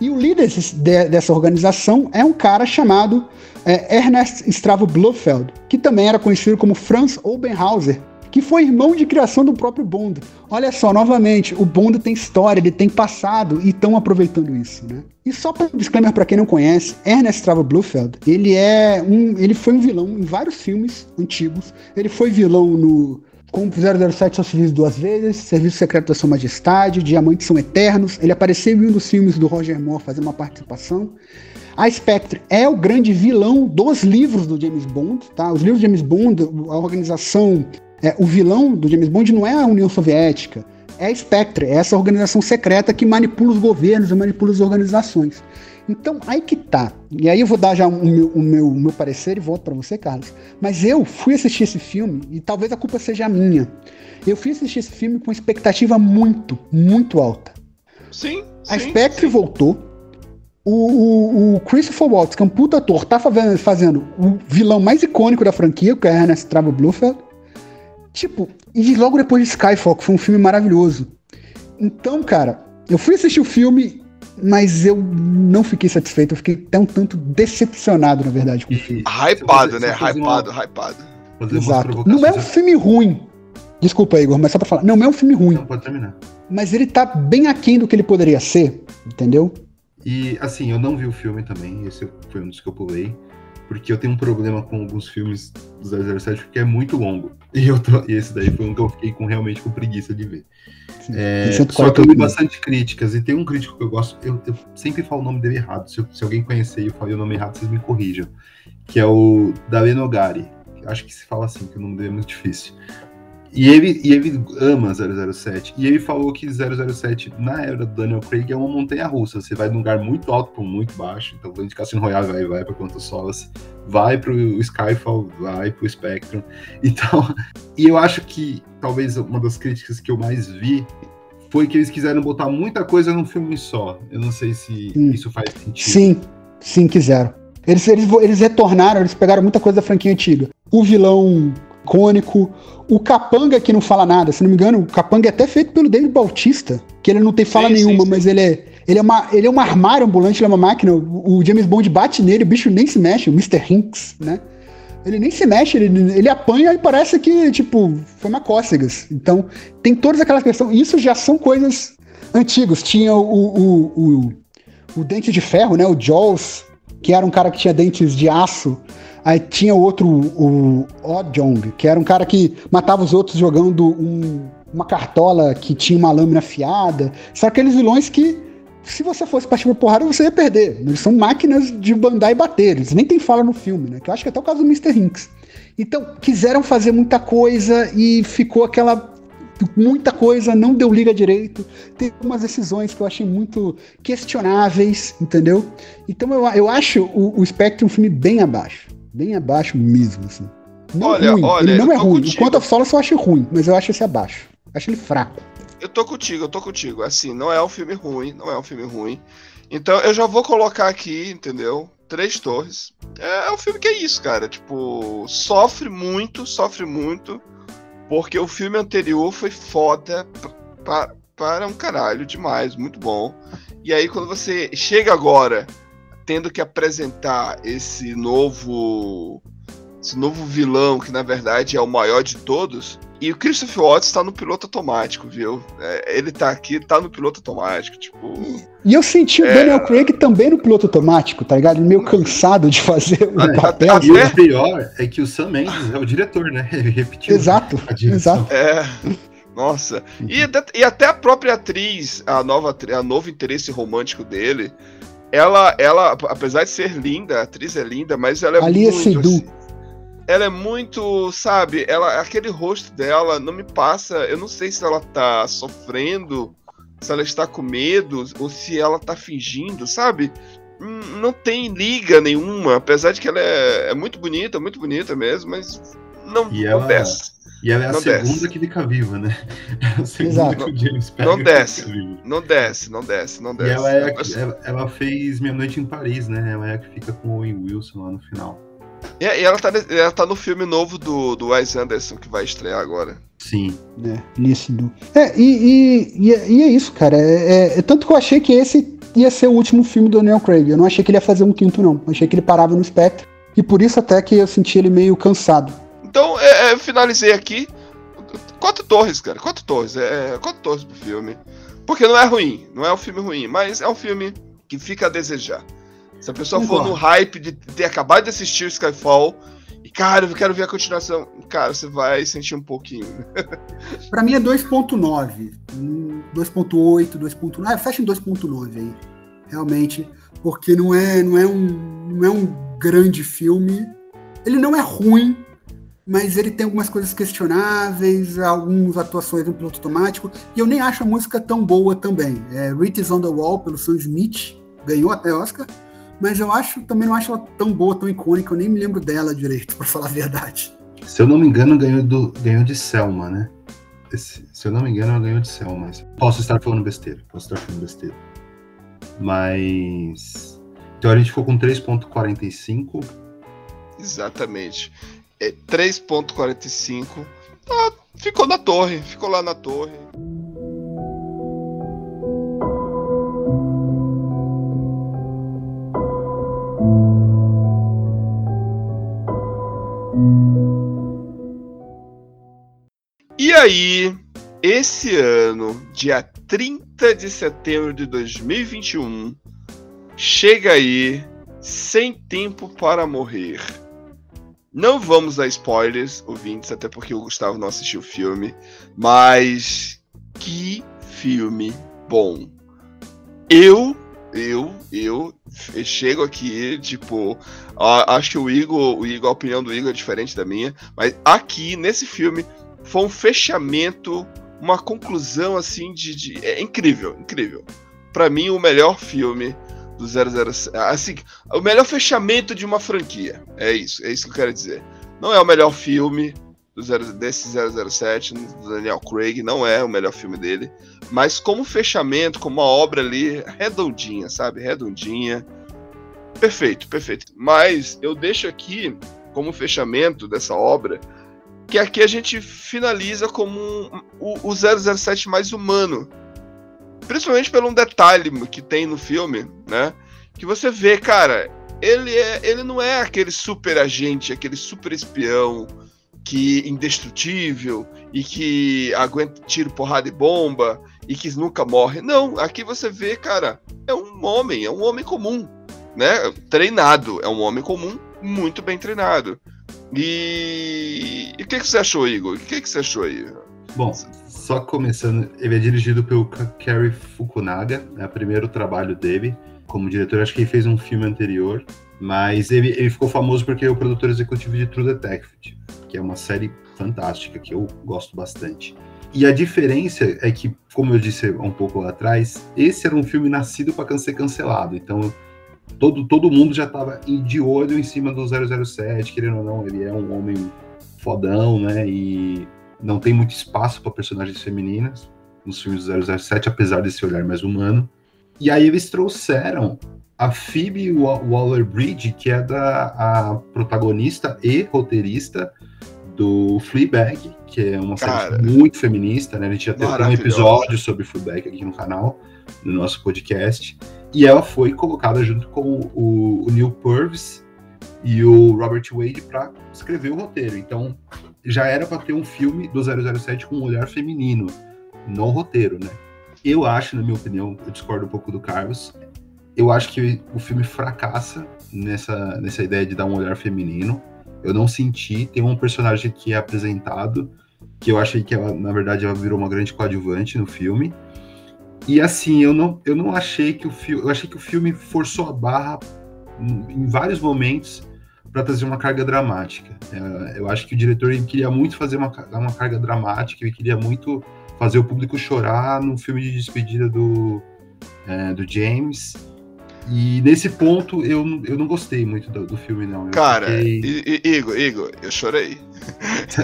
E o líder de- dessa organização é um cara chamado é, Ernest Stravo Blofeld, que também era conhecido como Franz Obenhauser, que foi irmão de criação do próprio Bond. Olha só, novamente, o Bond tem história, ele tem passado e estão aproveitando isso, né? E só para um disclaimer para quem não conhece, Ernest Stravo Blofeld, ele é um, ele foi um vilão em vários filmes antigos. Ele foi vilão no como 007 só se vive duas vezes, Serviço Secreto da Sua Majestade, Diamantes São Eternos. Ele apareceu em um dos filmes do Roger Moore fazendo uma participação. A Spectre é o grande vilão dos livros do James Bond, tá? Os livros do James Bond, a organização, é, o vilão do James Bond não é a União Soviética, é a Spectre, é essa organização secreta que manipula os governos e manipula as organizações. Então, aí que tá. E aí eu vou dar já o meu, o meu, o meu parecer e volto pra você, Carlos. Mas eu fui assistir esse filme, e talvez a culpa seja minha. Eu fui assistir esse filme com expectativa muito, muito alta. Sim. A sim, Spectre sim. voltou. O, o, o Christopher Waltz, que é um puta ator, tá fazendo, fazendo o vilão mais icônico da franquia, que é Ernest Travo Blofeld. Tipo, e logo depois de Skyfall, que foi um filme maravilhoso. Então, cara, eu fui assistir o filme, mas eu não fiquei satisfeito. Eu fiquei até um tanto decepcionado, na verdade, com o filme. Hypado, né? Hypado, hypado. Exato. Não é um filme ruim. Desculpa, Igor, mas só pra falar. Não é um filme ruim, Não, pode terminar. mas ele tá bem aquém do que ele poderia ser, entendeu? E assim, eu não vi o filme também, esse foi um dos que eu pulei, porque eu tenho um problema com alguns filmes do 007 porque é muito longo. E, eu tô- e esse daí foi um que eu fiquei com, realmente com preguiça de ver. Sim, É, só que 140 eu li minutos. bastante críticas e tem um crítico que eu gosto, eu, eu sempre falo o nome dele errado. Se, se alguém conhecer e eu falei o nome errado, vocês me corrijam. Que é o Dalenogari. Eu acho que se fala assim, que o nome dele é muito difícil. E ele, e ele ama 007. E ele falou que 007, na era do Daniel Craig, é uma montanha russa. Você vai de um lugar muito alto para muito baixo. Então, de Cassino Royale vai, vai para Quanto Solas, vai para o Skyfall, vai para o Spectrum. Então, e eu acho que talvez uma das críticas que eu mais vi foi que eles quiseram botar muita coisa num filme só. Eu não sei se Sim. isso faz sentido. Sim, sim, quiseram. Eles, eles, eles retornaram, eles pegaram muita coisa da franquia antiga. O vilão icônico, o Capanga que não fala nada, se não me engano, o Capanga é até feito pelo David Bautista, que ele não tem fala Sim, nenhuma, sim. mas ele é, ele, é uma, ele é um armário ambulante, ele é uma máquina. O, o James Bond bate nele, o bicho nem se mexe, o Mr. Hinks, né? Ele nem se mexe, ele, ele apanha e parece que, tipo, foi uma cócegas. Então, tem todas aquelas questões. Isso já são coisas antigas. Tinha o, o, o, o Dente de Ferro, né? O Jaws, que era um cara que tinha dentes de aço. Aí tinha outro, o Odjong, que era um cara que matava os outros jogando um- uma cartola que tinha uma lâmina afiada. São aqueles vilões que, se você fosse partir pra porrada, você ia perder. Eles são máquinas de bandar e bater. Eles nem tem fala no filme, né? Que eu acho que até o caso do Mr. Hinks. Então, quiseram fazer muita coisa e ficou aquela. Muita coisa, não deu liga direito. Teve umas decisões que eu achei muito questionáveis, entendeu? Então eu, eu acho o, o Spectre um filme bem abaixo. Bem abaixo mesmo, assim. Não Olha, ruim, olha, ele não é ruim. contigo. O Quanto Solace eu acho ruim, mas eu acho esse abaixo. Acho ele fraco. Eu tô contigo, eu tô contigo. Assim, não é um filme ruim, não é um filme ruim. Então eu já vou colocar aqui, entendeu? Três Torres. É, é um filme que é isso, cara. Tipo, sofre muito, sofre muito. Porque o filme anterior foi foda para um caralho demais, muito bom. E aí quando você chega agora tendo que apresentar esse novo esse novo vilão que na verdade é o maior de todos, e o Christopher Watts tá no piloto automático, viu? É, ele tá aqui, tá no piloto automático, tipo. E eu senti o É. Daniel Craig também no piloto automático, tá ligado? Ele meio cansado de fazer o Até- papel. até- E o pior é que o Sam Mendes é o diretor, né? Ele repetiu Exato, exato. É. Nossa. E, até- e até a própria atriz, a nova a novo interesse romântico dele, ela, ela, apesar de ser linda, a atriz é linda, mas ela é Alia muito. Seydoux. assim, ela é muito, sabe, ela, aquele rosto dela não me passa. Eu não sei se ela tá sofrendo, se ela está com medo, ou se ela tá fingindo, sabe? Hum, Não tem liga nenhuma, apesar de que ela é, é muito bonita, muito bonita mesmo, mas não, E não ela-. E ela é a Não segunda desce. que fica viva, né? É a segunda Exato. que o James pega Não desce. fica viva. Não desce, não desce, não E desce. ela, é que- ela, ela fez Minha Noite em Paris, né? Ela é a que fica com o Owen Wilson lá no final. E, e ela, tá, ela tá no filme novo do, do Wes Anderson que vai estrear agora. Sim. É, lícido. É, e, e, e, é- e é isso, cara. É, é- é tanto que eu achei que esse ia ser o último filme do Daniel Craig. Eu não achei que ele ia fazer um quinto, não. Eu achei que ele parava no Spectre. E por isso até que eu senti ele meio cansado. Então, é, é, eu finalizei aqui. Quatro torres, cara. Quatro torres. É, é, quatro torres pro filme. Porque não é ruim. Não é um filme ruim. Mas é um filme que fica a desejar. Se a pessoa for no hype de ter acabado de assistir o Skyfall. E, cara, eu quero ver a continuação. Cara, você vai sentir um pouquinho. Pra mim é 2.9. Hum, 2.8, 2.9. Ah, fecha em 2.9 aí. Realmente. Porque não é, não, é um, não é um grande filme. Ele não é ruim, mas ele tem algumas coisas questionáveis, algumas atuações no piloto automático. E eu nem acho a música tão boa também. É Rita is on the Wall, pelo Sam Smith. Ganhou até Oscar. Mas eu acho, também não acho ela tão boa, tão icônica. Eu nem me lembro dela direito, pra falar a verdade. Se eu não me engano, ganhou, do, ganhou de Selma, né? Esse- se eu não me engano, ela ganhou de Selma. Mas posso estar falando besteira. Posso estar falando besteira. Mas. Então a gente ficou com 3.45. Exatamente. É 3.45. Ah, ficou na torre. Ficou lá na torre. E aí, esse ano, dia 30 de setembro de 2021, chega aí Sem Tempo para Morrer. Não vamos dar spoilers, ouvintes, até porque o Gustavo não assistiu o filme, mas que filme bom. Eu, eu, eu chego aqui, tipo, acho que o Igor, o Igor, a opinião do Igor é diferente da minha, mas aqui nesse filme foi um fechamento, uma conclusão assim de, de é incrível, incrível. Para mim o melhor filme do 007, assim, o melhor fechamento de uma franquia. É isso, é isso que eu quero dizer. Não é o melhor filme do zero, desse 007, do Daniel Craig, não é o melhor filme dele, mas como fechamento, como uma obra ali redondinha, sabe? Redondinha. Perfeito, perfeito. Mas eu deixo aqui como fechamento dessa obra que aqui a gente finaliza como um, o, o 007 mais humano. Principalmente pelo um detalhe que tem no filme, né? Que você vê, cara, ele, é, ele não é aquele super agente, aquele super espião que indestrutível e que aguenta tiro, porrada e bomba e que nunca morre. Não, aqui você vê, cara, é um homem, é um homem comum, né? Treinado, é um homem comum, muito bem treinado. E, o que, que você achou, Igor? O que, que você achou aí? Bom, só começando, ele é dirigido pelo Kerry Fukunaga, é o primeiro trabalho dele como diretor. Acho que ele fez um filme anterior, mas ele, ele ficou famoso porque é o produtor executivo de True Detective, que é uma série fantástica que eu gosto bastante. E a diferença é que, como eu disse um pouco lá atrás, esse era um filme nascido para ser cancelado. Então, todo, todo mundo já estava de olho em cima do 007, querendo ou não, ele é um homem fodão, né? E não tem muito espaço para personagens femininas nos filmes do 007, apesar desse olhar mais humano. E aí eles trouxeram a Phoebe Waller-Bridge, que é da, a protagonista e roteirista do Fleabag, que é uma Cara, série muito feminista, né? A gente já teve um episódio sobre Fleabag aqui no canal, no nosso podcast. E ela foi colocada junto com o, o Neil Purvis e o Robert Wade para escrever o roteiro. Então, já era para ter um filme do 007 com um olhar feminino no roteiro, né? Eu acho, na minha opinião, eu discordo um pouco do Carlos. Eu acho que o filme fracassa nessa, nessa ideia de dar um olhar feminino. Eu não senti. Tem um personagem que é apresentado que eu achei que ela, na verdade, ela virou uma grande coadjuvante no filme. E assim, eu não, eu não achei que o filme. Eu achei que o filme forçou a barra em vários momentos para trazer uma carga dramática. É, eu acho que o diretor queria muito fazer uma, uma carga dramática, ele queria muito fazer o público chorar no filme de despedida do, é, do James. E nesse ponto eu, eu não gostei muito do, do filme, não. Eu Cara, fiquei... Igor, Igor, eu chorei.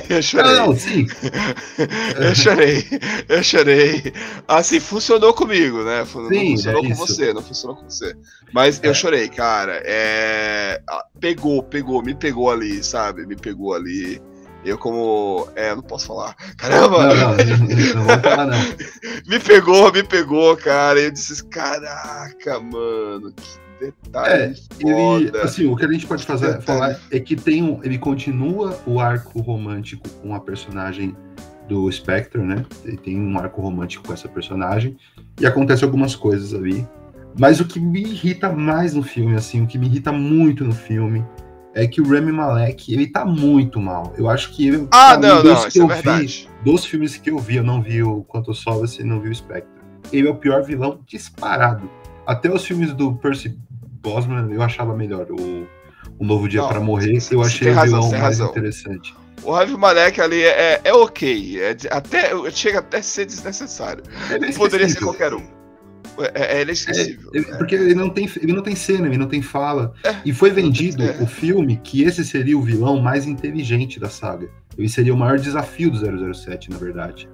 Eu chorei. Não, sim. eu chorei. Eu chorei. Assim, funcionou comigo, né? Não Sim, funcionou é com você, não funcionou com você. Mas eu É. chorei, cara. É... ah, Pegou, pegou, me pegou ali, sabe? Me pegou ali. Eu como. É, não posso falar. Caramba! Não, não, não, não falar, não. Me pegou, me pegou, cara. Eu disse, caraca, mano, que detalhe Ele, foda. assim, o que a gente pode fazer, falar é que tem um, ele continua o arco romântico com a personagem do Spectre, né? Ele tem um arco romântico com essa personagem e acontece algumas coisas ali. Mas o que me irrita mais no filme, assim, o que me irrita muito no filme é que o Rami Malek, ele tá muito mal. Eu acho que ele, Ah, não, dos não, que é eu vi, dos filmes que eu vi, eu não vi o Quanto Solace e não vi o Spectre. Ele é o pior vilão disparado. Até os filmes do Percy Brosnan eu achava melhor. O, o Novo Dia para Morrer, eu achei o vilão mais razão. interessante. O Ravi Malek ali é, é ok. É até, chega até a ser desnecessário. Ele é Poderia ser qualquer um. É, é, ele é esquecível. Porque ele não, tem, ele não tem cena, ele não tem fala. É, e foi vendido é. o filme que esse seria o vilão mais inteligente da saga. Ele seria o maior desafio do 007, na verdade.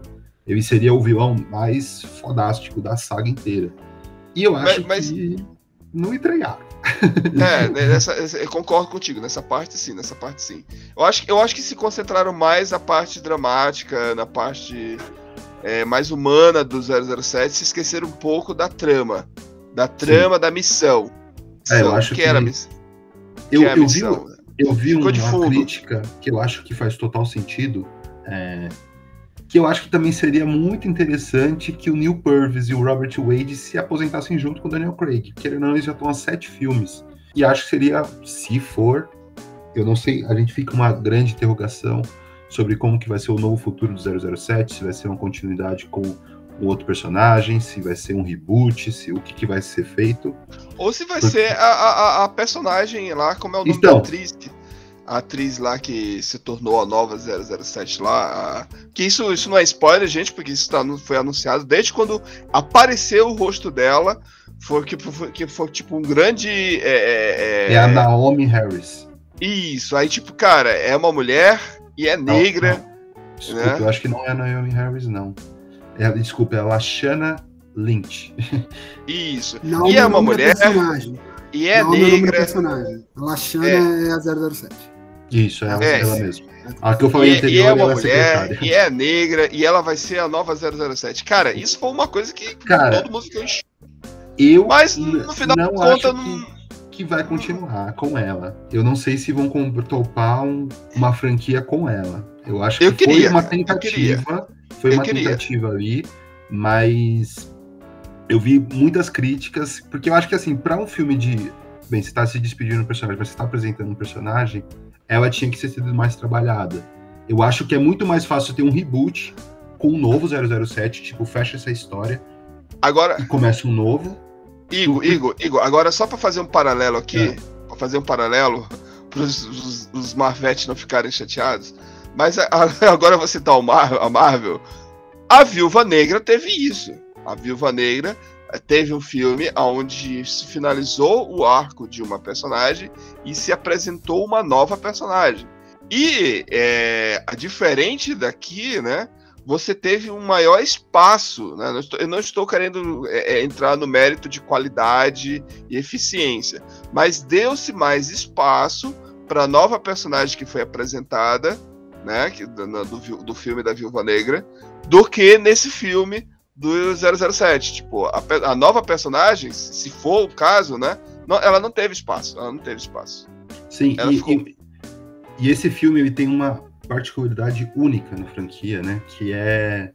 Ele seria o vilão mais fodástico da saga inteira. E eu Mas- acho mas- que não entregaram. É, né, nessa- essa- eu concordo contigo, nessa parte sim, nessa parte sim. Eu acho, que- eu acho que se concentraram mais na parte dramática, na parte é, mais humana do 007, se esqueceram um pouco da trama. Da trama da missão. É, eu Missão, acho que, que- era a Eu, é a eu vi, missão. eu vi uma fundo. crítica que eu acho que faz total sentido. é, que eu acho que também seria muito interessante que o Neil Purvis e o Robert Wade se aposentassem junto com o Daniel Craig. Querendo ou não, eles já estão há sete filmes. E acho que seria, se for, eu não sei, a gente fica uma grande interrogação sobre como que vai ser o novo futuro do 007, se vai ser uma continuidade com um outro personagem, se vai ser um reboot, se o que, que vai ser feito. Ou se vai Porque- ser a, a, a personagem lá, como é o nome Então. da atriz. que- a atriz lá que se tornou a nova 007 lá. a- Que isso, isso não é spoiler, gente, porque isso tá, foi anunciado desde quando apareceu o rosto dela. Foi que foi, que foi tipo um grande. É, é- É a Naomi Harris. Isso, aí, tipo, cara, é uma mulher e é negra. Desculpa, né? eu acho que não é a Naomi Harris, não. É, desculpa, é a Lashana Lynch. Isso. Não E é uma da mulher personagem. E é não da negra. personagem. A Lashana É. é, a 007. Isso, é, É. ela mesma. A que eu falei E, e anterior é uma é mulher, secretária. e é negra, e ela vai ser a nova 007. Cara, isso foi uma coisa que Cara, todo mundo ficou Eu Mas no final não contas, acho não. que, que vai continuar com ela. Eu não sei se vão topar um- uma franquia com ela. Eu acho que Eu foi queria, uma eu tentativa. Foi uma queria. tentativa ali, mas eu vi muitas críticas, porque eu acho que assim, para um filme de. Bem, você tá se despedindo do personagem, mas você tá apresentando um personagem, ela tinha que ser sido mais trabalhada. Eu acho que é muito mais fácil ter um reboot com um novo 007, tipo, fecha essa história Agora, e começa um novo. Igor, Igor, Igor, agora só pra fazer um paralelo aqui, É. pra fazer um paralelo pros os, os Marvetes não ficarem chateados. Mas a- a- agora vou citar o Mar, a Marvel. A Viúva Negra teve isso. A Viúva Negra teve um filme onde se finalizou o arco de uma personagem e se apresentou uma nova personagem. E é, diferente daqui, né? Você teve um maior espaço, né? eu não estou querendo é, é, entrar no mérito de qualidade e eficiência, mas deu-se mais espaço para a nova personagem que foi apresentada, né? do, do, do filme da Viúva Negra, do que nesse filme do 007. Tipo, a, a nova personagem, se for o caso, né? não- ela não teve espaço. Ela não teve espaço. Sim, e, ficou- e- e esse filme ele tem uma particularidade única na franquia, né? Que é.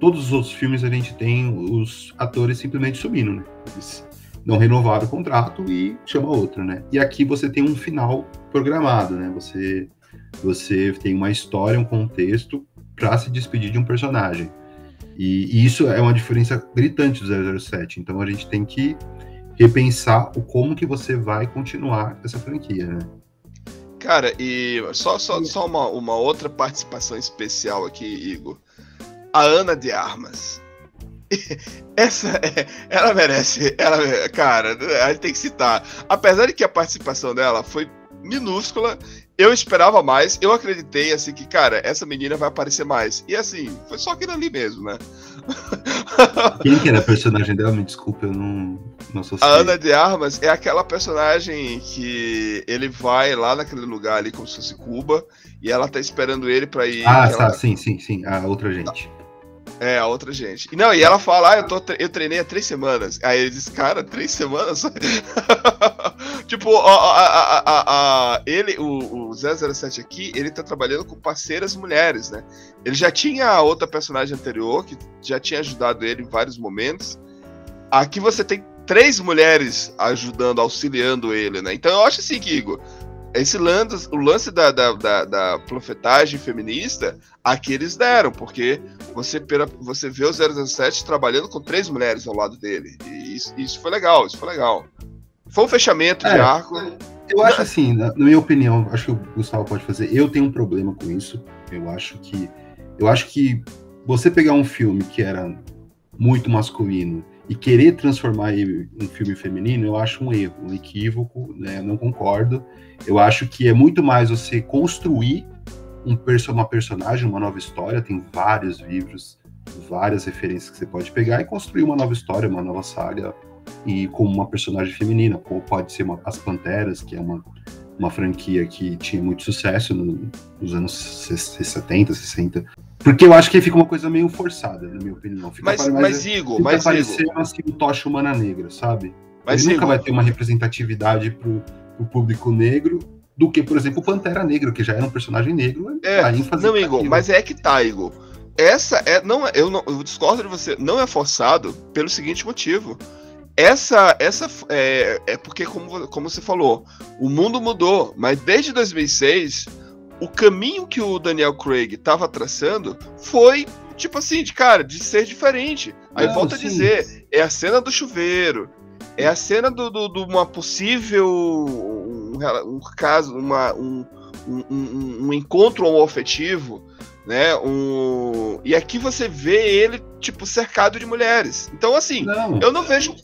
Todos os outros filmes a gente tem os atores simplesmente subindo, né? Eles não renovaram o contrato e chama outro, né? E aqui você tem um final programado, né? Você, você tem uma história, um contexto para se despedir de um personagem. E, e isso é uma diferença gritante do 007. Então a gente tem que repensar o como que você vai continuar essa franquia, né? Cara, e só, só, só uma, uma outra participação especial aqui, Igor. A Ana de Armas. Essa, é- ela merece, ela, cara, a gente tem que citar. Apesar de que a participação dela foi minúscula, eu esperava mais, eu acreditei, assim, que, cara, essa menina vai aparecer mais. E assim, foi só aquilo ali mesmo, né? Quem que era a personagem dela? Me desculpa, eu não, não associei. A Ana de Armas é aquela personagem que ele vai lá naquele lugar ali, como se fosse Cuba, e ela tá esperando ele pra ir. Ah, tá, ela- sim, sim, sim. A outra gente. É, a outra gente. Não, e ela fala, ah, eu, tô, eu treinei há três semanas. Aí ele diz, cara, três semanas? tipo, a, a, a, a- ele, o, o 007 aqui, ele tá trabalhando com parceiras mulheres, né? Ele já tinha outra personagem anterior, que já tinha ajudado ele em vários momentos. Aqui você tem três mulheres ajudando, auxiliando ele, né? Então eu acho assim, Igor, esse lance, o lance da, da, da, da profetagem feminista, aqui eles deram, porque você, você vê o 007 trabalhando com três mulheres ao lado dele. E isso, isso foi legal, isso foi legal. Foi um fechamento de É. arco. Eu acho assim, na, na minha opinião, acho que o Gustavo pode fazer. Eu tenho um problema com isso. Eu acho que. Eu acho que você pegar um filme que era muito masculino e querer transformar ele um filme feminino, eu acho um erro, um equívoco, né? Eu não concordo. Eu acho que é muito mais você construir um perso uma personagem, uma nova história. Tem vários livros, várias referências que você pode pegar e construir uma nova história, uma nova saga e com uma personagem feminina, como pode ser uma- as Panteras, que é uma, uma franquia que tinha muito sucesso no- nos anos 70, 60. Porque eu acho que fica uma coisa meio forçada, na minha opinião. Fica Mas, pare- mas Igor, mas parecendo assim um tocha humana negra, sabe? mas Ele nunca Igor, vai ter uma representatividade pro, pro público negro do que, por exemplo, o Pantera Negra, que já era um personagem negro. É, ênfase Não, tá Igor, mas é que tá, Igor. Essa é. Não, é- eu, não, eu discordo de você. Não é forçado pelo seguinte motivo. Essa. essa é, é porque, como, como você falou, o mundo mudou. Mas desde 2006, o caminho que o Daniel Craig tava traçando foi. Tipo assim, de cara, de ser diferente. Aí Não, volta a sim. dizer, é a cena do chuveiro, é a cena do, do, do uma possível um, um caso, uma, um, um, um, encontro homoafetivo, né? Um... E aqui você vê ele, tipo, cercado de mulheres. Então, assim, Não, eu não vejo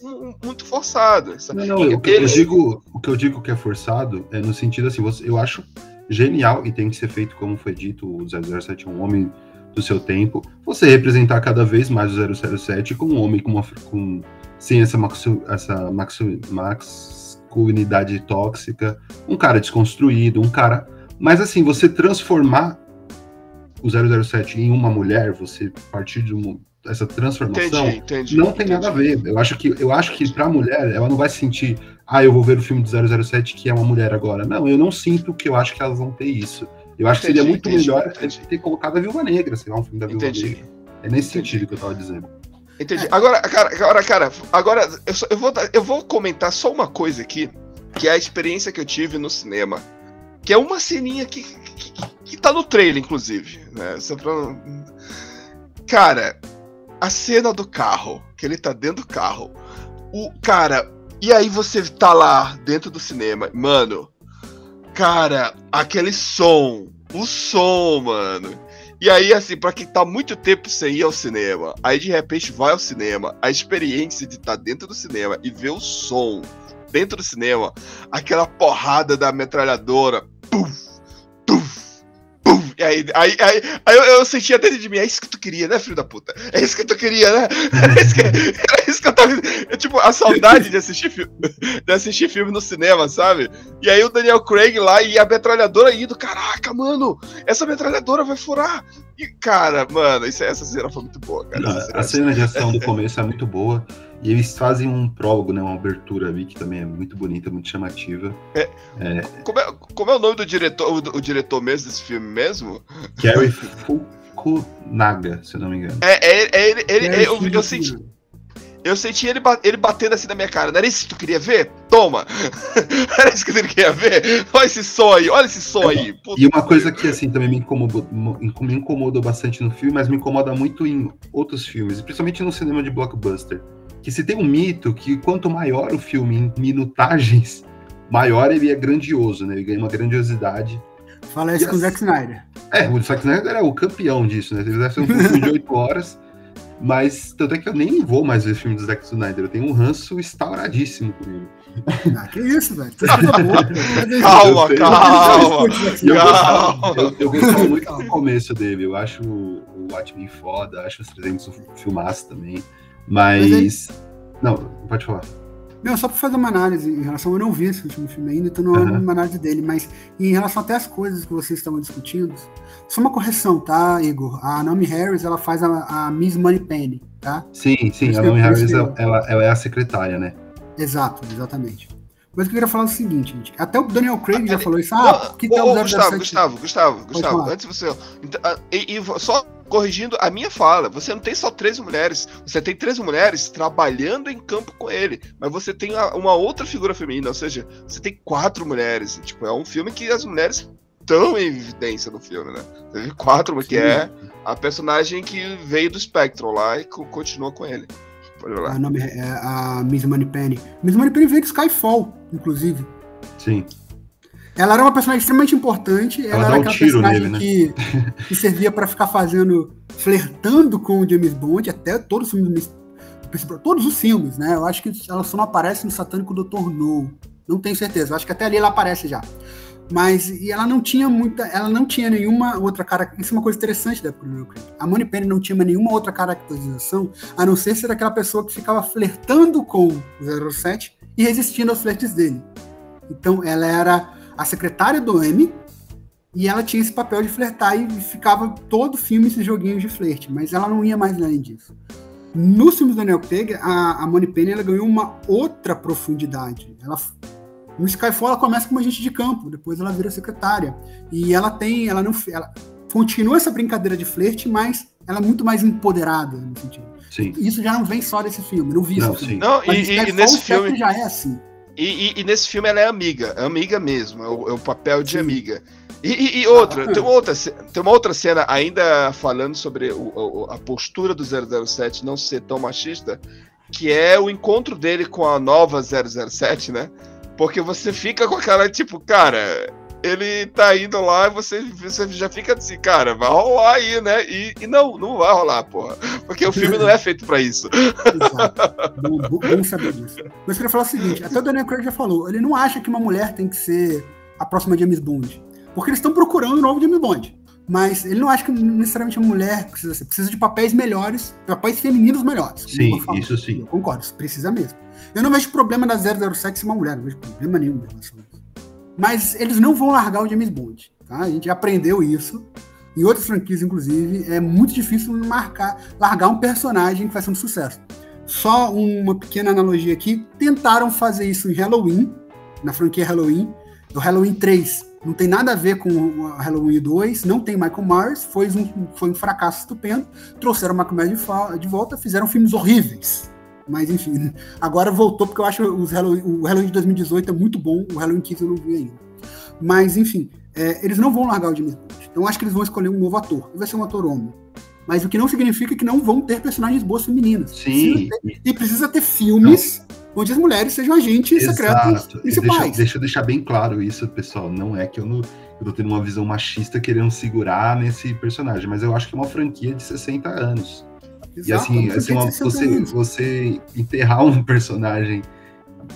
muito forçado. essa- não, não, o, que eu digo, o que eu digo que é forçado é no sentido assim, você- eu acho genial e tem que ser feito como foi dito, o 007 é um homem do seu tempo, você representar cada vez mais o 007 como um homem com, uma, com sem essa, maxu, essa maxu, masculinidade tóxica, um cara desconstruído, um cara... Mas assim, você transformar o 007 em uma mulher, você partir de uma, essa transformação, Entendi, entendi. não tem entendi. nada a ver. Eu acho que eu acho que para mulher, ela não vai se sentir, ah, eu vou ver o filme do 007 que é uma mulher agora. Não, eu não sinto que eu acho que elas vão ter isso. Eu acho que seria Entendi, muito entendi, melhor entendi. ter colocado a Viúva Negra, sei lá, um filme da Viúva Entendi. Negra. É nesse Entendi. sentido que eu tava dizendo. Entendi. Agora, cara, agora, cara, agora eu, só- eu vou, eu vou comentar só uma coisa aqui, que é a experiência que eu tive no cinema. Que é uma ceninha que, que, que- tá no trailer, inclusive. Né? Pra... Cara, a cena do carro, que ele tá dentro do carro. O cara, e aí você tá lá dentro do cinema, mano. Cara, aquele som, o som, mano. E aí, assim, pra quem tá muito tempo sem ir ao cinema, aí de repente vai ao cinema, a experiência de estar dentro do cinema e ver o som dentro do cinema, aquela porrada da metralhadora, puf, aí, aí, aí, aí eu, eu sentia dentro de mim, é isso que tu queria, né, filho da puta? É isso que tu queria, né? É isso que, é isso que eu tava. É, tipo, a saudade de assistir, filme, de assistir filme no cinema, sabe? E aí o Daniel Craig lá e a metralhadora indo, caraca, mano, essa metralhadora vai furar. E, cara, mano, isso, essa cena foi muito boa, cara. Essa A cena de ação do começo é muito boa. E eles fazem um prólogo, né? Uma abertura ali que também é muito bonita, muito chamativa. Como, é, como é o nome do diretor, o, o diretor mesmo desse filme mesmo? Gary Fukunaga, se eu não me engano. É, é, é ele, ele- É, eu, eu sim. senti, eu senti ele, ele batendo assim na minha cara. Não era isso que tu queria ver? Toma! era isso que tu queria ver? Olha esse som aí, olha esse som aí. Puta E uma coisa que assim também me incomodou, mo- me incomodou bastante no filme, mas me incomoda muito em outros filmes, principalmente no cinema de blockbuster. Que se tem um mito que quanto maior o filme em minutagens, maior ele é grandioso, né? Ele ganha uma grandiosidade. Fala isso com o Zack Snyder. É, o Zack Snyder é o campeão disso, né? Ele deve ser um filme de 8 horas, mas tanto é que eu nem vou mais ver filme do Zack Snyder. Eu tenho um ranço instauradíssimo com ele. Ah, que isso, velho. Favor, velho. Calma, Eu calma. E eu Calma. eu, eu gostava muito do começo dele. Eu acho o Watchmen foda, acho os 300 um filmaço também. Mas. Não, pode falar. Não, só pra fazer uma análise em relação. Eu não vi esse último filme ainda, então não é Aham. uma análise dele, mas em relação até às coisas que vocês estavam discutindo, só uma correção, tá, Igor? A Naomi Harris, ela faz a, a Miss Moneypenny, tá? Sim, sim, a Naomi é Harris, ela, ela é a secretária, né? Exato, exatamente. Mas eu queria falar é o seguinte, gente. Até o Daniel Craig já falou isso. Ah, que ô, o ô, Gustavo, 007? Gustavo, Gustavo, Gustavo, antes você. Então, ah, e, e só corrigindo a minha fala, você não tem só 13 mulheres, você tem 13 mulheres trabalhando em campo com ele, mas você tem uma outra figura feminina, ou seja, você tem quatro mulheres. Tipo, é um filme que as mulheres estão em evidência no filme, né? Vê quatro, que é a personagem que veio do Spectrum lá e co- continua com ele. Lá. A, Naomi- é, a Miss Moneypenny. Miss Moneypenny veio do Skyfall, inclusive. Sim. Ela era uma personagem extremamente importante. Ela, Ela era um aquela personagem nele, né? que, que servia pra ficar fazendo, flertando com o James Bond, até todos os filmes, todos os filmes, né? Eu acho que ela só não aparece no Satânico Dr. No. Não tenho certeza. Eu acho que até ali ela aparece já. Mas e ela não tinha muita, ela não tinha nenhuma outra cara. Isso é uma coisa interessante da época do. A Money Penny não tinha nenhuma outra caracterização, a não ser ser aquela pessoa que ficava flertando com o 07 e resistindo aos flertes dele. Então ela era a secretária do M e ela tinha esse papel de flertar e ficava todo filme esses joguinhos de flerte, mas ela não ia mais além disso. Nos filmes do Daniel Craig, a, a Money Penny ela ganhou uma outra profundidade. Ela, no Skyfall ela começa como agente de campo, depois ela vira secretária. E ela tem, ela não, ela continua essa brincadeira de flerte, mas ela é muito mais empoderada no sentido. Sim. Isso já não vem só desse filme, não vi Não, filme. sim. Não, Mas e, no e- e nesse filme. já é assim. E, e- e nesse filme ela é amiga, é amiga mesmo, é o, é o papel de Sim. amiga. E, e- e outra, bacana. tem uma outra, ce- tem uma outra cena ainda falando sobre o- o- a postura do 007 não ser tão machista, que é o encontro dele com a nova 007, né? Porque você fica com aquela tipo, cara, ele tá indo lá e você, você já fica assim, cara, vai rolar aí, né? E, e não, não vai rolar, porra. Porque o filme não é feito pra isso. Exato. Bom, bom- saber disso. Mas eu queria falar o seguinte: até o Daniel Craig já falou, ele não acha que uma mulher tem que ser a próxima James Bond. Porque eles estão procurando um novo James Bond. Mas ele não acha que necessariamente a mulher precisa ser. Precisa de papéis melhores, papéis femininos melhores. Sim, isso sim. Eu concordo, precisa mesmo. Eu não vejo problema da 007 ser uma mulher, não vejo problema nenhum em relação a isso. Mas eles não vão largar o James Bond. Tá? A gente aprendeu isso. Em outras franquias, inclusive, é muito difícil marcar, largar um personagem que vai ser um sucesso. Só uma pequena analogia aqui. Tentaram fazer isso em Halloween, na franquia Halloween. O Halloween 3 não tem nada a ver com Halloween 2, não tem Michael Myers, foi um, foi um fracasso estupendo. Trouxeram o Michael Myers de, de volta, fizeram filmes horríveis. Mas enfim, agora voltou porque eu acho os Halloween, o Halloween de 2018 é muito bom, o Halloween 15 eu não vi ainda. Mas enfim, é, eles não vão largar o James Bond. Então eu acho que eles vão escolher um novo ator. Vai ser um ator homem. Mas o que não significa que não vão ter personagens boas femininas. Sim, ter- e precisa ter filmes onde as mulheres sejam agentes secretos exato. Deixa, principais. deixa eu deixar bem claro isso, pessoal. Não é que eu, não, eu tô tendo uma visão machista querendo segurar nesse personagem, mas eu acho que é uma franquia de 60 anos. E Exato, assim, porque assim uma- tem 60 você, você enterrar um personagem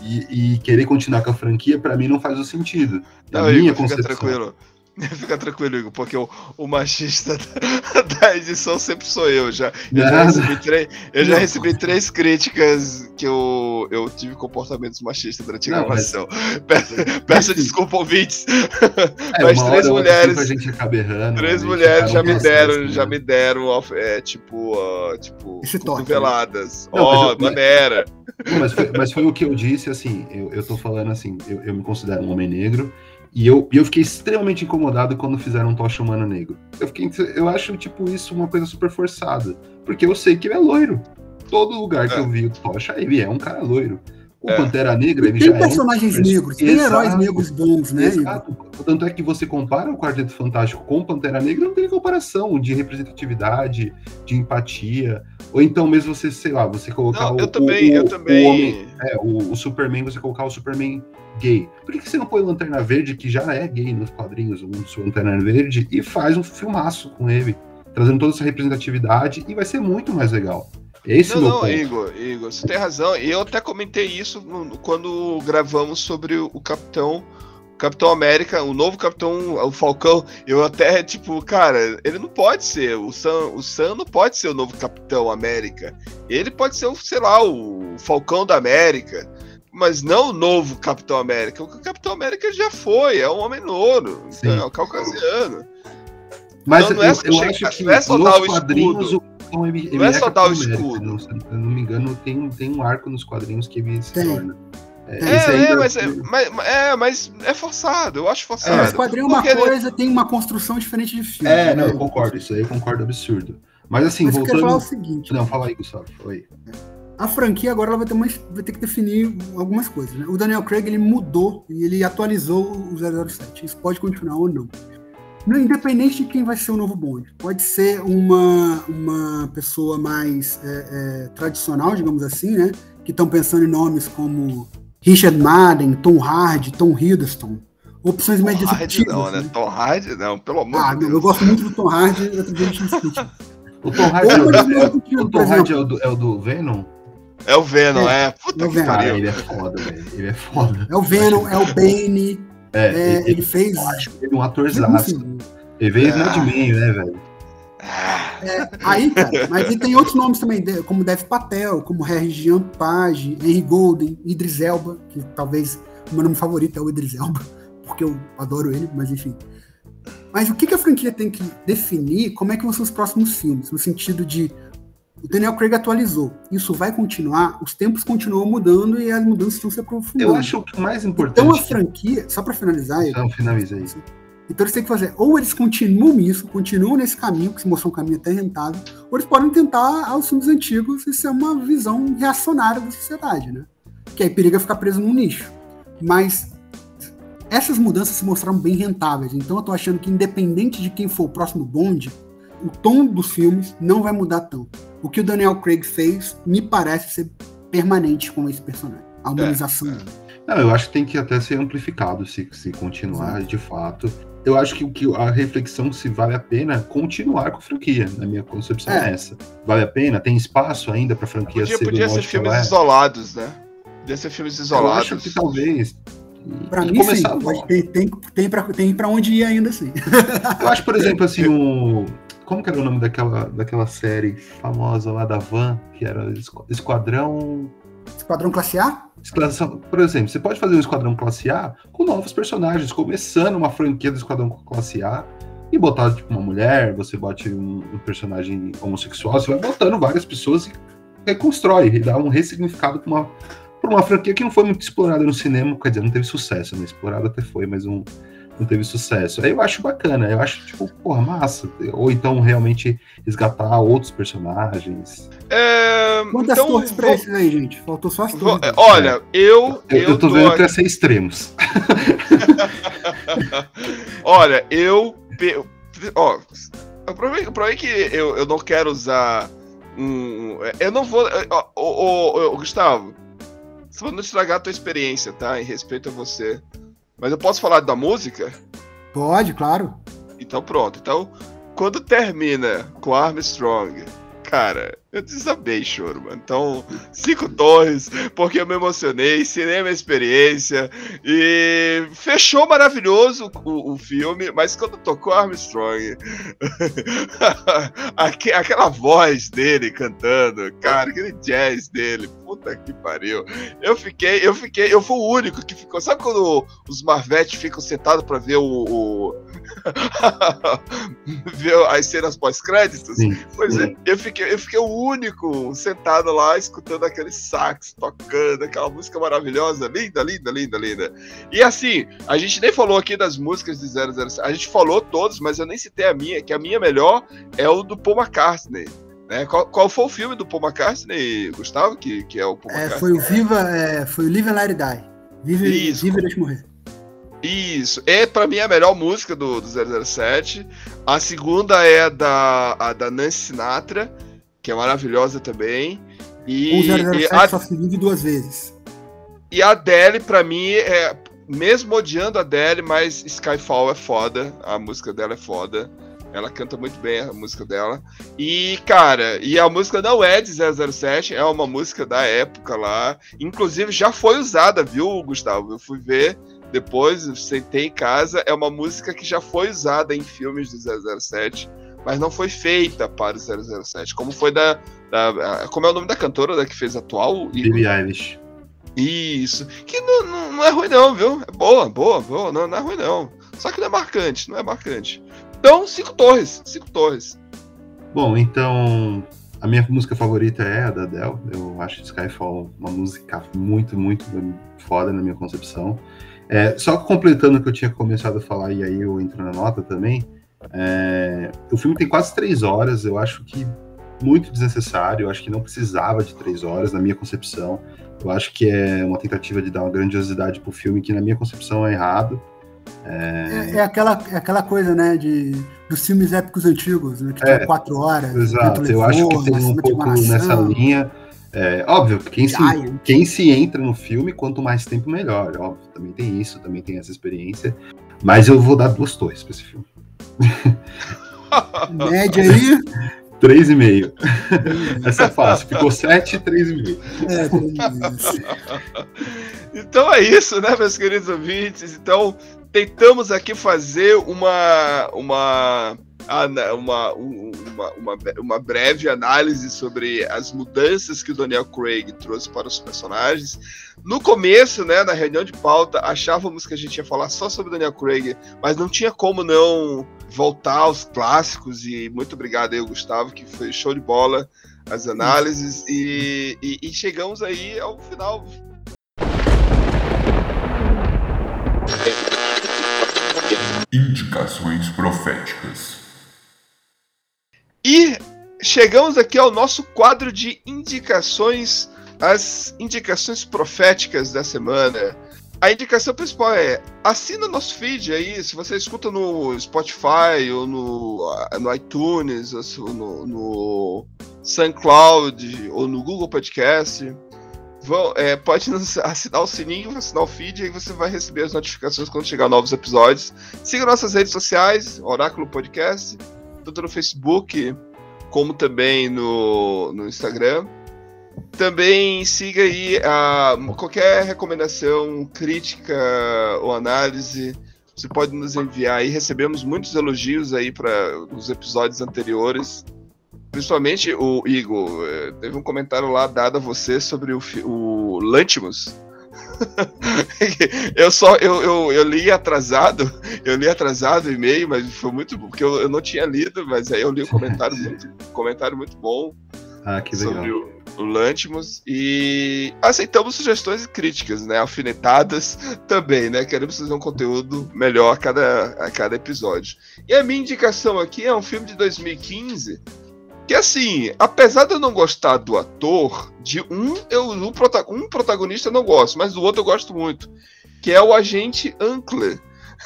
e, e querer continuar com a franquia, pra mim não faz o sentido. Na Não, minha concepção. tranquilo. Fica tranquilo, Igor, porque o, o machista da, da edição sempre sou eu. Já, eu já, recebi, três, eu já recebi três críticas que eu, eu tive comportamentos machistas durante a Não, mas- gravação. Peço, peço desculpa, ouvintes. É, Mas três mulheres- tipo, a gente acaba errando. Três a gente mulheres já me deram, já né? me deram, é, tipo, ó, tipo, toque, cotoveladas. Ó, eu- maneira. Não, mas, foi, mas foi o que eu disse, assim, eu, eu tô falando assim, eu, eu me considero um homem negro, e eu, eu fiquei extremamente incomodado quando fizeram um tocha humano negro. Eu, fiquei, eu acho, tipo, isso uma coisa super forçada, porque eu sei que ele é loiro. Todo lugar que É. eu vi o Tocha, ele é um cara loiro. O É. Pantera Negra, ele Tem já é um personagens perso- negros, tem Exato. heróis negros bons, né? Exato. Tanto é que você compara o Quarteto Fantástico com Pantera Negra, não tem comparação de representatividade, de empatia. Ou então mesmo você, sei lá, você colocar Não, o, eu também, o, eu o também. homem, é, o, o Superman, você colocar o Superman gay. Por que, que você não põe o Lanterna Verde, que já é gay nos quadrinhos, o Lanterna Verde, e faz um filmaço com ele, trazendo toda essa representatividade, e vai ser muito mais legal. Esse é Não, meu não, ponto. Igor, Igor, você tem razão. E eu até comentei isso quando gravamos sobre o o Capitão. Capitão América, o novo Capitão, o Falcão, eu até, tipo, cara, ele não pode ser, o Sam, o Sam não pode ser o novo Capitão América. Ele pode ser, o, sei lá, o Falcão da América, mas não o novo Capitão América. O Capitão América já foi, é um homem louro, Sim. é um caucasiano. Mas Não, não é eu, só eu acho que não é nos quadrinhos escudo. o Capitão, ele, ele Não é só dar o escudo. não, se eu não me engano, tem, um- tem um arco nos quadrinhos que ele se Tem. torna. É, É, É, é, mas é, mas, é, mas é forçado, eu acho É, mas forçado. quadrinho é uma Porque ele- coisa, tem uma construção diferente de filme. É, não, né? eu concordo, isso aí eu concordo absurdo. Mas assim, Mas eu quero falar o voltando. seguinte: Não, fala aí, Gustavo, fala aí. a franquia agora ela vai ter, uma, vai ter que definir algumas coisas. Né? O Daniel Craig ele mudou e ele atualizou o 007. Isso pode continuar ou não. Não, Independente de quem vai ser o novo Bond, pode ser uma, uma pessoa mais é, é, tradicional, digamos assim, né? Que estão pensando em nomes como Richard Madden, Tom Hardy, Tom Hiddleston. Opções mais Tom Hardy disruptivas. não, né? Tom Hardy não, pelo amor Ah, de Deus. eu gosto muito do Tom Hardy, outro dia a gente discute. O Tom Hardy, é, o, é, o Tom Hardy é o do, é o do Venom? É o Venom, É, é. Puta é o que pariu. ele é foda, velho. Ele é foda. é o Venom, é o Bane, É, é, ele, ele fez. eu acho ele um atorzaço. Enfim, Ele veio Ah. Madman, né, velho? É, aí, cara, mas ele tem outros nomes também, de- como Dev Patel, como Harry Jean Page, Henry Golden, Idris Elba, que talvez o meu nome favorito é o Idris Elba, porque eu adoro ele, mas enfim. Mas o que, que a franquia tem que definir como é que vão ser os próximos filmes, no sentido de o Daniel Craig atualizou. Isso vai continuar, os tempos continuam mudando e as mudanças estão se aprofundando. Eu acho que o mais então a importante. franquia, só para finalizar, Então, finaliza aí. então eles têm que fazer, ou eles continuam nisso, continuam nesse caminho, que se mostrou um caminho até rentável, ou eles podem tentar aos filmes antigos e ser uma visão reacionária da sociedade, né? Que aí periga ficar preso num nicho. Mas essas mudanças se mostraram bem rentáveis, então eu tô achando que independente de quem for o próximo Bond, o tom dos filmes não vai mudar tanto. O que o Daniel Craig fez me parece ser permanente com esse personagem, a humanização dele. Não, eu acho que tem que até ser amplificado se, se continuar de fato. Eu acho que, o que a reflexão se vale a pena continuar com a franquia, na minha concepção é, É. essa. Vale a pena? Tem espaço ainda pra franquia Podia, ser podia ser filmes é? isolados, né? Podia ser filmes Eu isolados. acho que talvez. Pra mim, sim. Pode- Tem, tem, tem, pra, tem pra onde ir ainda, sim. Eu acho, por exemplo, assim, o. Como que era o nome daquela, daquela série famosa lá da Van, que era Esqu- Esquadrão. Esquadrão Classe A? Esquadrão- Por exemplo, você pode fazer um Esquadrão Classe A com novos personagens, começando uma franquia do Esquadrão Classe A e botar, tipo, uma mulher, você bote um, um personagem homossexual, você vai botando várias pessoas e reconstrói, e dá um ressignificado pra uma, pra uma franquia que não foi muito explorada no cinema, quer dizer, não teve sucesso, né? Explorada até foi, mas um, não teve sucesso. Aí eu acho bacana, eu acho, tipo, porra, massa. Ou então realmente resgatar outros personagens. É, Quantas então, torres pra vou- aí, gente? Faltou só as vou- torres. olha, eu, Eu, eu tô vendo aqui- que ser extremos. Olha, eu. Ó, o problema, é que eu, eu não quero usar um. Eu não vou. Ó, ó, Gustavo, só pra não estragar a tua experiência, tá? Em respeito a você. Mas eu posso falar da música? Pode, claro. Então pronto. Então, quando termina com Armstrong, cara, eu desabei choro, mano. Então, cinco torres, porque eu me emocionei, cinema é experiência, e fechou maravilhoso o, o filme, mas quando tocou Armstrong, aque- aquela voz dele cantando, cara, aquele jazz dele, puta que pariu. Eu fiquei, eu fiquei, eu fui o único que ficou. Sabe quando os Marvetes ficam sentados pra ver o. o- ver as cenas pós-créditos? Pois é, eu fiquei, eu fiquei o único sentado lá escutando aquele sax tocando, aquela música maravilhosa, linda, linda, linda, linda. E assim, a gente nem falou aqui das músicas de 007, a gente falou todos, mas eu nem citei a minha, que a minha melhor é o do Paul McCartney. Né? Qual, qual foi o filme do Paul McCartney, Gustavo, que, que é o Paul É, McCartney? foi o Viva, é, foi o Live and Let Die. Vive, Isso. vive e deixa morrer. Isso, é pra mim a melhor música do, do 007. A segunda é a da, a da Nancy Sinatra, que é maravilhosa também. E, O 007 e a, só se vive duas vezes. e a Adele, pra mim, é. Mesmo odiando a Adele, mas Skyfall é foda. A música dela é foda. Ela canta muito bem a música dela. E, cara, e a música não é de 007, é uma música da época lá. Inclusive já foi usada, viu, Gustavo? Eu fui ver depois, sentei em casa. É uma música que já foi usada em filmes de 007, mas não foi feita para o 007. Como foi da. da- como é o nome da cantora da que fez atual? Billie Eilish. Isso. Que não, não, não é ruim, não, viu? É boa, boa, boa. Não, não é ruim, não. Só que não é marcante, não é marcante. Então, cinco torres. Cinco torres. Bom, então. A minha música favorita é a da Adele. Eu acho Skyfall uma música muito, muito foda na minha concepção. É, só completando o que eu tinha começado a falar, e aí eu entro na nota também. É, o filme tem quase três horas, eu acho que muito desnecessário, eu acho que não precisava de três horas, na minha concepção. Eu acho que é uma tentativa de dar uma grandiosidade pro filme que, na minha concepção, é errado. É, é aquela, é aquela coisa, né, de, dos filmes épicos antigos, né, que É, tem quatro horas. o Exato, eu acho que tem um pouco nessa linha. É, óbvio, quem se, quem se entra no filme, quanto mais tempo, melhor. Óbvio, também tem isso, também tem essa experiência. Mas eu vou dar duas torres pra esse filme. Média aí. Três e meio. Essa é fácil. Ficou sete, três e meio. É, tem isso. Então é isso, né, meus queridos ouvintes? Então, tentamos aqui fazer uma. uma. Ana- Uma, um- uma, uma, uma breve análise sobre as mudanças que o Daniel Craig trouxe para os personagens. No começo, né, na reunião de pauta, achávamos que a gente ia falar só sobre o Daniel Craig, mas não tinha como não voltar aos clássicos. E muito obrigado aí, Gustavo, que foi show de bola as análises. E, e, e chegamos aí ao final Indicações proféticas. E chegamos aqui ao nosso quadro de indicações, as indicações proféticas da semana. A indicação principal é assina nosso feed aí, se você escuta no Spotify ou no, no iTunes, ou no, no SoundCloud ou no Google Podcast. vão, é, pode assinar o sininho, assinar o feed, aí você vai receber as notificações quando chegar novos episódios. Siga nossas redes sociais, Oráculo Podcast, tanto no Facebook como também no, no Instagram. Também siga aí a, qualquer recomendação, crítica ou análise. Você pode nos enviar aí. Recebemos muitos elogios aí para os episódios anteriores. Principalmente o Igor, eh, teve um comentário lá dado a você sobre o, o Lantimos. eu só eu, eu, eu, li atrasado, eu li atrasado o e-mail, mas foi muito bom, porque eu, eu não tinha lido, mas aí eu li um comentário muito, comentário muito bom ah, sobre o, o Lantimos e aceitamos sugestões e críticas, né? Alfinetadas também, né? Queremos fazer um conteúdo melhor a cada, a cada episódio. E a minha indicação aqui é um filme de 2015 que assim, apesar de eu não gostar do ator, de um, eu, um, um protagonista eu não gosto, mas do outro eu gosto muito. Que é o agente Ankler.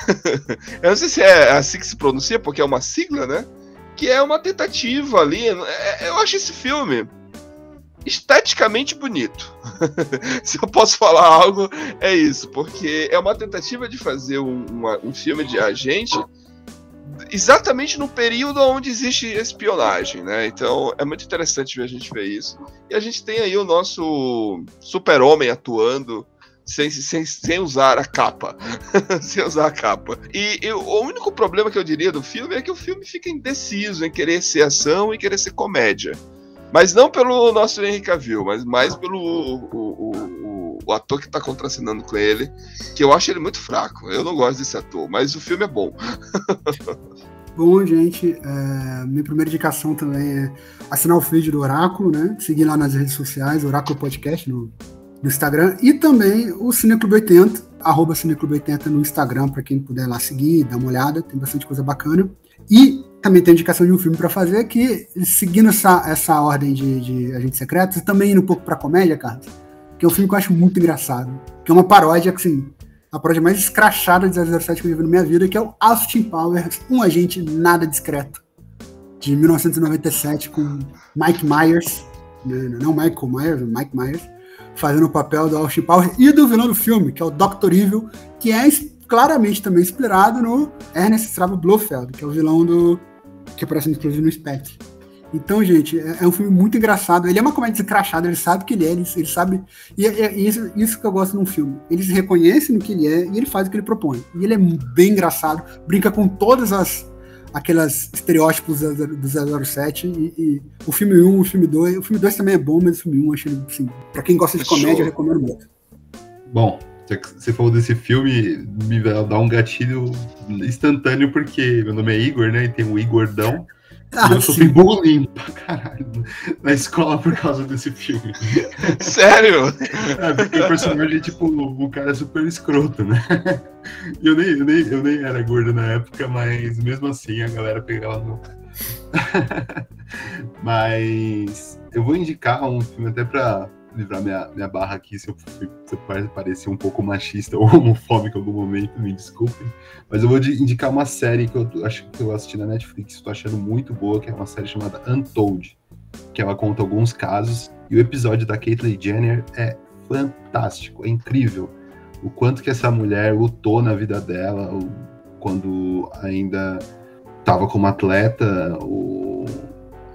eu não sei se é assim que se pronuncia, porque é uma sigla, né? Que é uma tentativa ali. É, eu acho esse filme esteticamente bonito. se eu posso falar algo, é isso. Porque é uma tentativa de fazer um, uma, um filme de agente exatamente no período onde existe espionagem, né? Então é muito interessante ver a gente ver isso. E a gente tem aí o nosso super-homem atuando sem, sem, sem usar a capa. sem usar a capa. E eu, o único problema que eu diria do filme é que o filme fica indeciso em querer ser ação e querer ser comédia. Mas não pelo nosso Henry Cavill, mas mais pelo o, o, o, o ator que está contracenando com ele, que eu acho ele muito fraco. Eu não gosto desse ator, mas o filme é bom. Bom, gente, é, minha primeira indicação também é assinar o feed do Oráculo, né? Seguir lá nas redes sociais, Oráculo Podcast no, no Instagram, e também o Cineclube 80, arroba Cineclube 80 no Instagram, para quem puder lá seguir, dar uma olhada, tem bastante coisa bacana. E também tem indicação de um filme para fazer, que seguindo essa, essa ordem de, de agentes secretos, também indo um pouco pra comédia, Carlos, que é um filme que eu acho muito engraçado, que é uma paródia, assim, a paródia mais escrachada de 007 que eu vi na minha vida, que é o Austin Powers, um agente nada discreto, de 1997, com Mike Myers, né, não Michael Myers, Mike Myers, fazendo o papel do Austin Powers, e do vilão do filme, que é o Dr. Evil, que é claramente também inspirado no Ernest Strabo Blofeld, que é o vilão do que aparece inclusive no Spectre. Então, gente, é, é, um filme muito engraçado. Ele é uma comédia escrachada, ele sabe que ele é, ele, ele sabe. E é, é isso, isso, que eu gosto num filme. Ele se reconhece no que ele é e ele faz o que ele propõe. E ele é bem engraçado, brinca com todas as aquelas estereótipos do 007 e, e, o filme 1, o filme 2, o filme 2 também é bom, mas o filme 1 acho assim, para quem gosta de comédia, eu recomendo muito. Bom, você falou desse filme, me dá um gatilho instantâneo, porque meu nome é Igor, né? E tem o Igordão. Ah, eu sofri bullying pra caralho na escola por causa desse filme. Sério? É, porque o personagem, tipo, o cara é super escroto, né? Eu nem, eu, nem, eu nem era gordo na época, mas mesmo assim a galera pegava no. mas eu vou indicar um filme até pra livrar minha, minha barra aqui se eu, eu parecer um pouco machista ou homofóbico em algum momento, me desculpem. Mas eu vou indicar uma série que eu acho que eu assisti na Netflix, estou achando muito boa, que é uma série chamada Untold, que ela conta alguns casos, e o episódio da Caitlyn Jenner é fantástico, é incrível. O quanto que essa mulher lutou na vida dela, quando ainda estava como atleta, o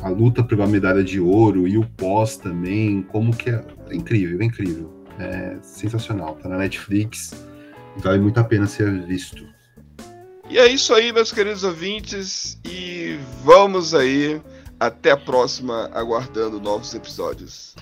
a luta pela medalha de ouro e o pós também, como que é, é incrível, é incrível. É sensacional, tá na Netflix, vale muito a pena ser visto. E é isso aí, meus queridos ouvintes, e vamos aí até a próxima, aguardando novos episódios.